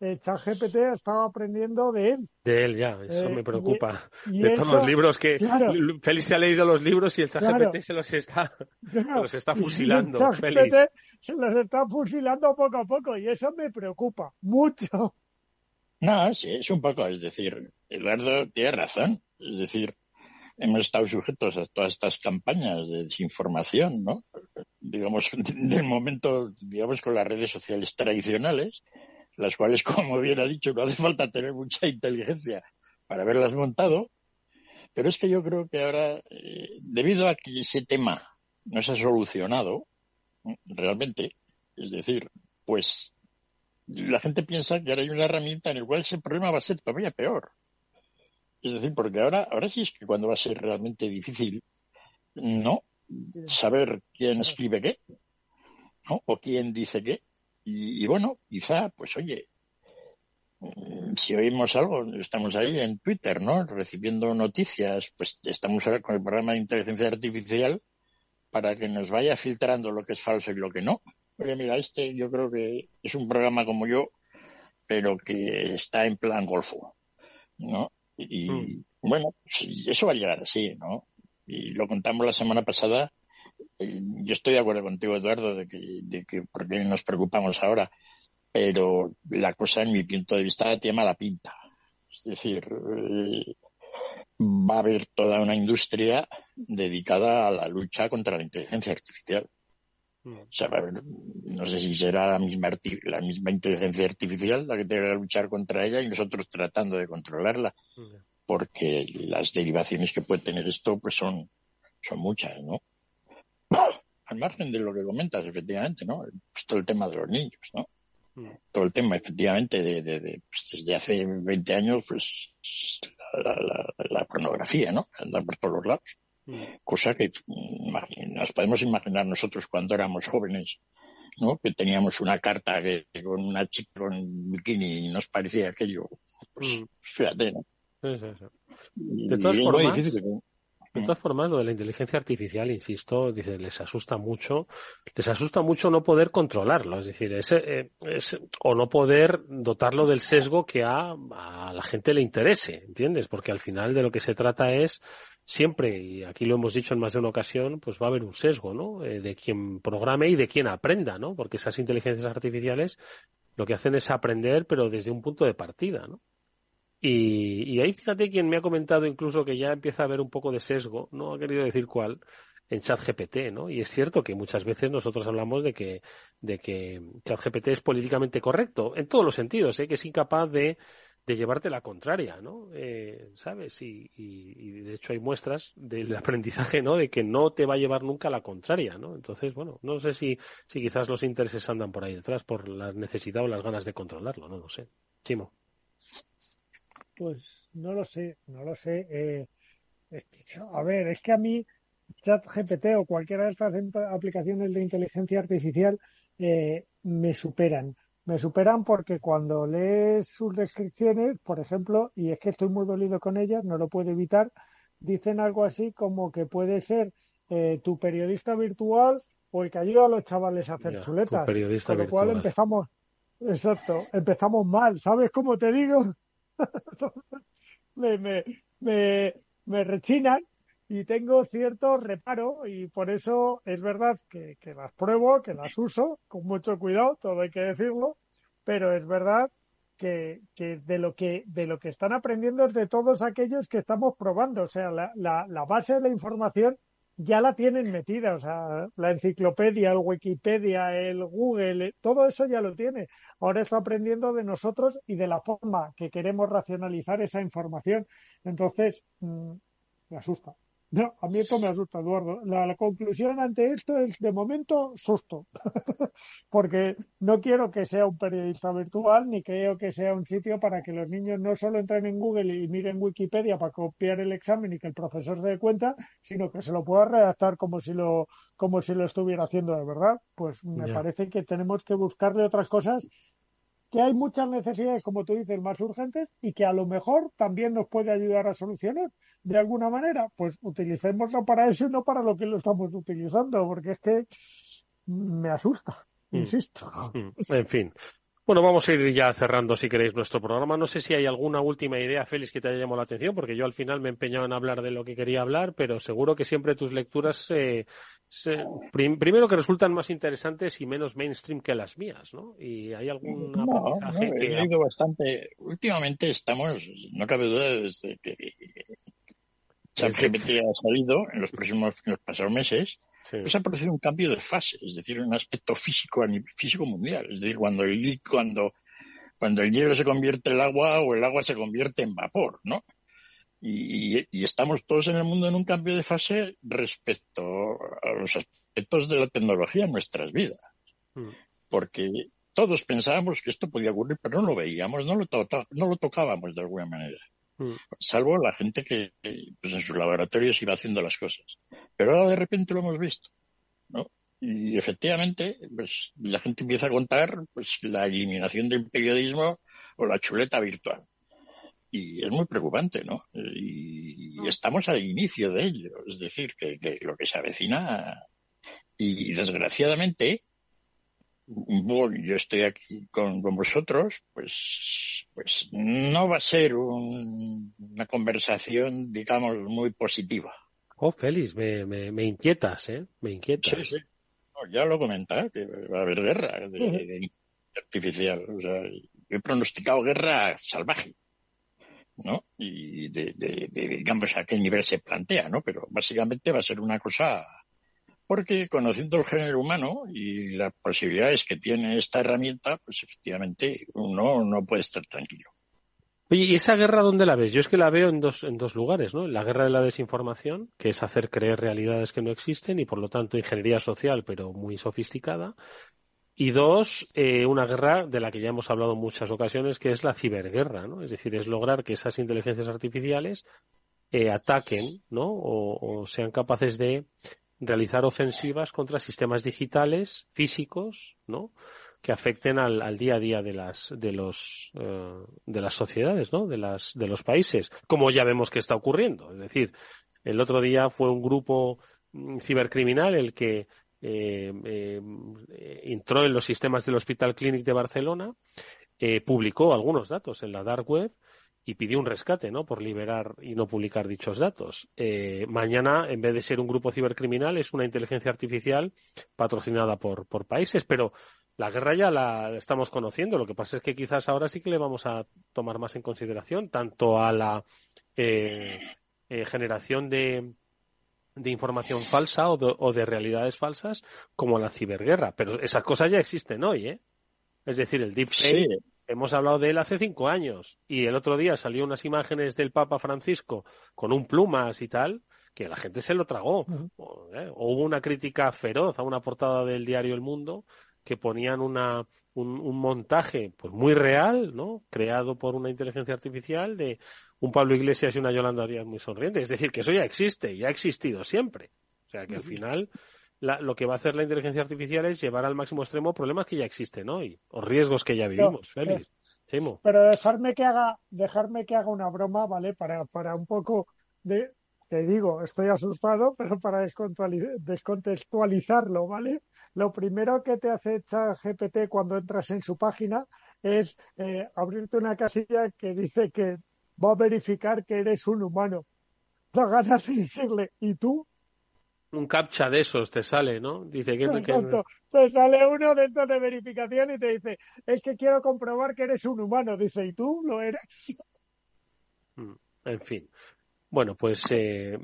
eh, ChatGPT ha estado aprendiendo de él. De él, ya, eso me eh, preocupa. de todos los libros que Félix se ha leído los libros y el ChatGPT se los está, los está fusilando. ChatGPT se los está fusilando poco a poco y eso me preocupa mucho. No, sí, es un poco, es decir, Eduardo tiene razón. Es decir, hemos estado sujetos a todas estas campañas de desinformación, ¿no? Digamos, el momento, digamos, con las redes sociales tradicionales, las cuales, como bien ha dicho, no hace falta tener mucha inteligencia para haberlas montado, pero es que yo creo que ahora, eh, debido a que ese tema no se ha solucionado, realmente, es decir, pues la gente piensa que ahora hay una herramienta en la cual ese problema va a ser todavía peor. Es decir, porque ahora, ahora sí es que cuando va a ser realmente difícil, ¿no? Saber quién escribe qué, ¿no? O quién dice qué. Y, bueno, quizá, pues oye, mm, si oímos algo, estamos ahí en Twitter, ¿no? Recibiendo noticias, pues estamos ahora con el programa de inteligencia artificial para que nos vaya filtrando lo que es falso y lo que no. Oye, mira, este yo creo que es un programa como yo, pero que está en plan golfo, ¿no? Y, mm. bueno, eso va a llegar así, ¿no? Y lo contamos la semana pasada yo estoy de acuerdo contigo, Eduardo, de que, de que porque nos preocupamos ahora, pero la cosa, en mi punto de vista, tiene mala pinta. Es decir, eh, va a haber toda una industria dedicada a la lucha contra la inteligencia artificial. O sea, no sé si será la misma, la misma inteligencia artificial la que tenga que luchar contra ella y nosotros tratando de controlarla, porque las derivaciones que puede tener esto pues son, son muchas, ¿no? Al margen de lo que comentas, efectivamente, ¿no? Pues todo el tema de los niños, ¿no? Mm. Todo el tema, efectivamente, de, de, pues desde hace 20 años, pues la, pornografía, ¿no? Anda por todos los lados. Mm. Cosa que nos podemos imaginar nosotros cuando éramos jóvenes, ¿no? Que teníamos una carta que, con una chica con bikini y nos parecía aquello, pues mm. fíjate, ¿no? Sí, sí, sí. De todas formas, de todas formas, lo de la inteligencia artificial, insisto, dice, les asusta mucho, les asusta mucho no poder controlarlo, es decir, es, eh, o no poder dotarlo del sesgo que a, a la gente le interese, ¿entiendes? Porque al final de lo que se trata es siempre, y aquí lo hemos dicho en más de una ocasión, pues va a haber un sesgo, ¿no? Eh, de quien programe y de quien aprenda, ¿no? Porque esas inteligencias artificiales lo que hacen es aprender, pero desde un punto de partida, ¿no? Y, y ahí fíjate quien me ha comentado incluso que ya empieza a haber un poco de sesgo, no ha querido decir cuál, en ChatGPT, ¿no? Y es cierto que muchas veces nosotros hablamos de que, de que ChatGPT es políticamente correcto, en todos los sentidos, ¿eh? que es incapaz de, de llevarte la contraria, ¿no? Eh, ¿Sabes? Y, y, de hecho hay muestras del aprendizaje, ¿no? De que no te va a llevar nunca la contraria, ¿no? Entonces, bueno, no sé si, si quizás los intereses andan por ahí detrás, por la necesidad o las ganas de controlarlo, no lo sé. Chimo. Pues no lo sé, no lo sé. Eh, a ver, es que a mí ChatGPT o cualquiera de estas aplicaciones de inteligencia artificial eh, me superan. Me superan porque cuando lees sus descripciones, por ejemplo, y es que estoy muy dolido con ellas, no lo puedo evitar, dicen algo así como que puede ser eh, tu periodista virtual o el que ayuda a los chavales a hacer chuletas. Con lo cual empezamos, exacto, empezamos mal, ¿sabes cómo te digo? me, me, me, me rechinan y tengo cierto reparo y por eso es verdad que, las pruebo, que las uso con mucho cuidado, todo hay que decirlo, pero es verdad que, de lo que de lo que están aprendiendo es de todos aquellos que estamos probando, o sea, la, la, la base de la información ya la tienen metida, o sea, la enciclopedia, el Wikipedia, el Google, todo eso ya lo tiene. Ahora está aprendiendo de nosotros y de la forma que queremos racionalizar esa información. Entonces, mm, me asusta. No, a mí esto me asusta, Eduardo. La, conclusión ante esto es, de momento, susto. Porque no quiero que sea un periodista virtual, ni creo que sea un sitio para que los niños no solo entren en Google y miren Wikipedia para copiar el examen y que el profesor se dé cuenta, sino que se lo pueda redactar como si lo, como si lo estuviera haciendo de verdad. Pues me parece que tenemos que buscarle otras cosas que hay muchas necesidades, como tú dices, más urgentes y que a lo mejor también nos puede ayudar a solucionar de alguna manera. Pues utilicémoslo para eso y no para lo que lo estamos utilizando, porque es que me asusta, mm. insisto. Mm. En fin. Bueno, vamos a ir ya cerrando, si queréis, nuestro programa. No sé si hay alguna última idea, Félix, que te haya llamado la atención, porque yo al final me he empeñado en hablar de lo que quería hablar, pero seguro que siempre tus lecturas eh, primero que resultan más interesantes y menos mainstream que las mías, ¿no? Y hay algún no, he leído bastante. Últimamente estamos, no cabe duda, desde que ChatGPT ha salido en los próximos, en los pasados meses, pues ha producido un cambio de fase, es decir, un aspecto físico, físico mundial. Es decir, cuando el, cuando, cuando el hielo se convierte en agua o el agua se convierte en vapor, ¿no? Y, estamos todos en el mundo en un cambio de fase respecto a los aspectos de la tecnología en nuestras vidas. Mm. Porque todos pensábamos que esto podía ocurrir, pero no lo veíamos, no lo, no lo tocábamos de alguna manera. Mm. Salvo la gente que pues en sus laboratorios iba haciendo las cosas. Pero ahora de repente lo hemos visto. ¿no? Y efectivamente, pues la gente empieza a contar pues la eliminación del periodismo o la chuleta virtual y es muy preocupante, ¿no? Y, estamos al inicio de ello, es decir, que, lo que se avecina y, desgraciadamente, bueno, yo estoy aquí con, vosotros, pues, pues no va a ser una conversación, digamos, muy positiva. Oh, Félix, me, me, inquietas, ¿eh? Me inquietas. Sí, sí. ya lo comentaba, que va a haber guerra de, artificial. O sea, he pronosticado guerra salvaje. ¿no? Y de, de, digamos, a qué nivel se plantea, ¿no? Pero básicamente va a ser una cosa porque conociendo el género humano y las posibilidades que tiene esta herramienta, pues efectivamente uno no puede estar tranquilo. Oye, ¿y esa guerra dónde la ves? Yo es que la veo en dos, en dos lugares, ¿no? La guerra de la desinformación, que es hacer creer realidades que no existen y por lo tanto ingeniería social, pero muy sofisticada. Y dos, eh, una guerra de la que ya hemos hablado en muchas ocasiones, que es la ciberguerra, ¿no? Es decir, es lograr que esas inteligencias artificiales eh, ataquen, ¿no? O, sean capaces de realizar ofensivas contra sistemas digitales, físicos, ¿no? Que afecten al, día a día de las, de los, eh, de las sociedades, ¿no? De las, de los países, como ya vemos que está ocurriendo. Es decir, el otro día fue un grupo mm, cibercriminal el que eh, eh, entró en los sistemas del Hospital Clínic de Barcelona, eh, publicó algunos datos en la dark web y pidió un rescate, ¿no? Por liberar y no publicar dichos datos. mañana, en vez de ser un grupo cibercriminal, es una inteligencia artificial patrocinada por, por países, pero la guerra ya la estamos conociendo. Lo que pasa es que quizás ahora sí que le vamos a tomar más en consideración, tanto a la generación de, de información falsa o de, realidades falsas como la ciberguerra. Pero esas cosas ya existen hoy, ¿eh? Es decir, el deepfake, hemos hablado de él hace cinco años y el otro día salió unas imágenes del Papa Francisco con un plumas y tal que la gente se lo tragó. ¿eh? O hubo una crítica feroz a una portada del diario El Mundo que ponían una, un, un, montaje pues muy real, ¿no? Creado por una inteligencia artificial de un Pablo Iglesias y una Yolanda Díaz muy sonriente. Es decir, que eso ya existe, ya ha existido siempre. O sea que al final la, lo que va a hacer la inteligencia artificial es llevar al máximo extremo problemas que ya existen hoy o riesgos que ya vivimos, no, Félix. Pero, pero dejarme que haga, dejarme que haga una broma, ¿vale? Para, para un poco de, te digo, estoy asustado, pero para descontextualizarlo, ¿vale? Lo primero que te hace ChatGPT cuando entras en su página es eh, abrirte una casilla que dice que va a verificar que eres un humano. Da ganas de decirle, ¿y tú? Un captcha de esos te sale, ¿no? Dice que, Exacto. Te sale uno dentro de verificación y te dice, es que quiero comprobar que eres un humano. Dice, ¿y tú lo eres? En fin. Bueno, pues eh,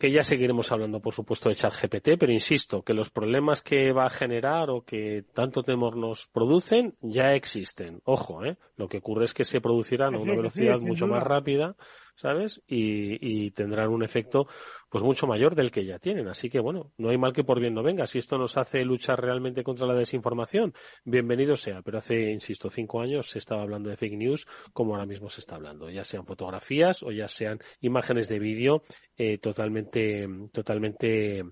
que ya seguiremos hablando, por supuesto, de ChatGPT, pero insisto, que los problemas que va a generar o que tanto temor nos producen ya existen. Ojo, ¿eh? Lo que ocurre es que se producirán a una velocidad sí, mucho más rápida, ¿sabes? Y, y tendrán un efecto pues mucho mayor del que ya tienen. Así que bueno, no hay mal que por bien no venga. Si esto nos hace luchar realmente contra la desinformación, bienvenido sea. Pero hace, insisto, cinco años se estaba hablando de fake news como ahora mismo se está hablando, ya sean fotografías o ya sean imágenes de vídeo eh, totalmente, totalmente eh,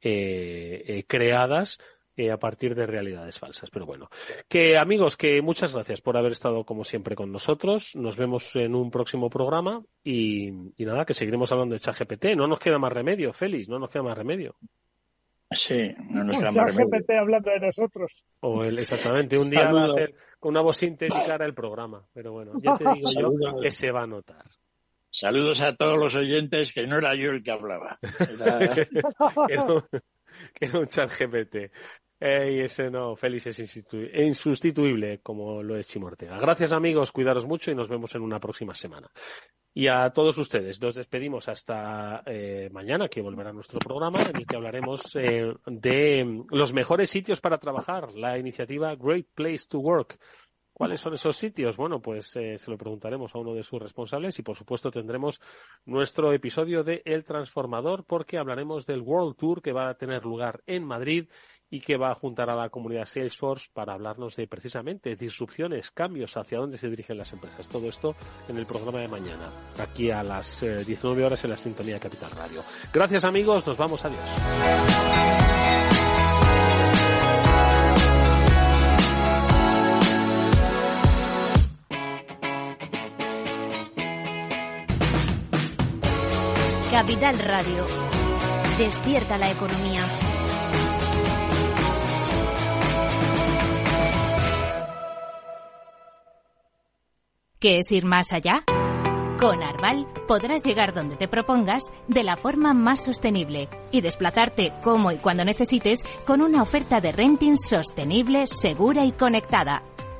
eh, creadas eh, a partir de realidades falsas. Pero bueno, que amigos, que muchas gracias por haber estado como siempre con nosotros. Nos vemos en un próximo programa y, y nada, que seguiremos hablando de ChatGPT. No nos queda más remedio, Félix, no nos queda más remedio. Sí, no nos queda más remedio. ChatGPT hablando de nosotros. O exactamente, un día va a hacer con una voz sintética el programa. Pero bueno, ya te digo yo que se va a notar. Saludos a todos los oyentes, que no era yo el que hablaba. Era... que, era un chat GPT. Eh, ese no, Félix es insustituible, como lo es Chimortea. Gracias amigos, cuidaros mucho y nos vemos en una próxima semana. Y a todos ustedes, nos despedimos hasta eh, mañana, que volverá nuestro programa, en el que hablaremos eh, de los mejores sitios para trabajar, la iniciativa Great Place to Work. ¿Cuáles son esos sitios? Bueno, pues eh, se lo preguntaremos a uno de sus responsables y por supuesto tendremos nuestro episodio de El Transformador porque hablaremos del World Tour que va a tener lugar en Madrid y que va a juntar a la comunidad Salesforce para hablarnos de precisamente disrupciones, cambios, hacia dónde se dirigen las empresas. Todo esto en el programa de mañana, aquí a las eh, 19 horas en la Sintonía Capital Radio. Gracias amigos, nos vamos, adiós. Capital Radio. Despierta la economía. ¿Qué es ir más allá? Con Arval podrás llegar donde te propongas de la forma más sostenible y desplazarte como y cuando necesites con una oferta de renting sostenible, segura y conectada.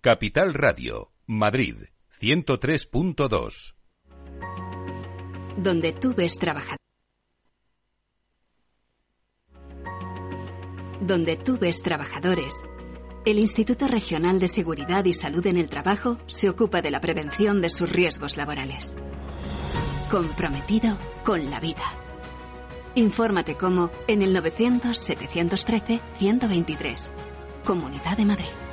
Capital Radio, Madrid, 103.2. Donde tú ves trabajar. Donde tú ves trabajadores. El Instituto Regional de Seguridad y Salud en el Trabajo se ocupa de la prevención de sus riesgos laborales. Comprometido con la vida. Infórmate cómo en el 900-713-123. Comunidad de Madrid.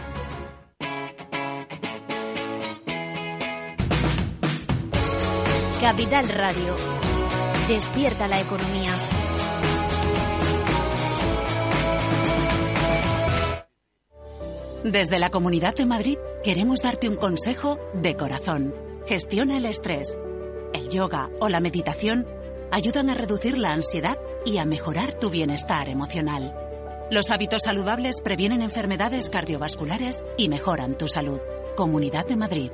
Capital Radio. Despierta la economía. Desde la Comunidad de Madrid queremos darte un consejo de corazón. Gestiona el estrés. El yoga o la meditación ayudan a reducir la ansiedad y a mejorar tu bienestar emocional. Los hábitos saludables previenen enfermedades cardiovasculares y mejoran tu salud. Comunidad de Madrid.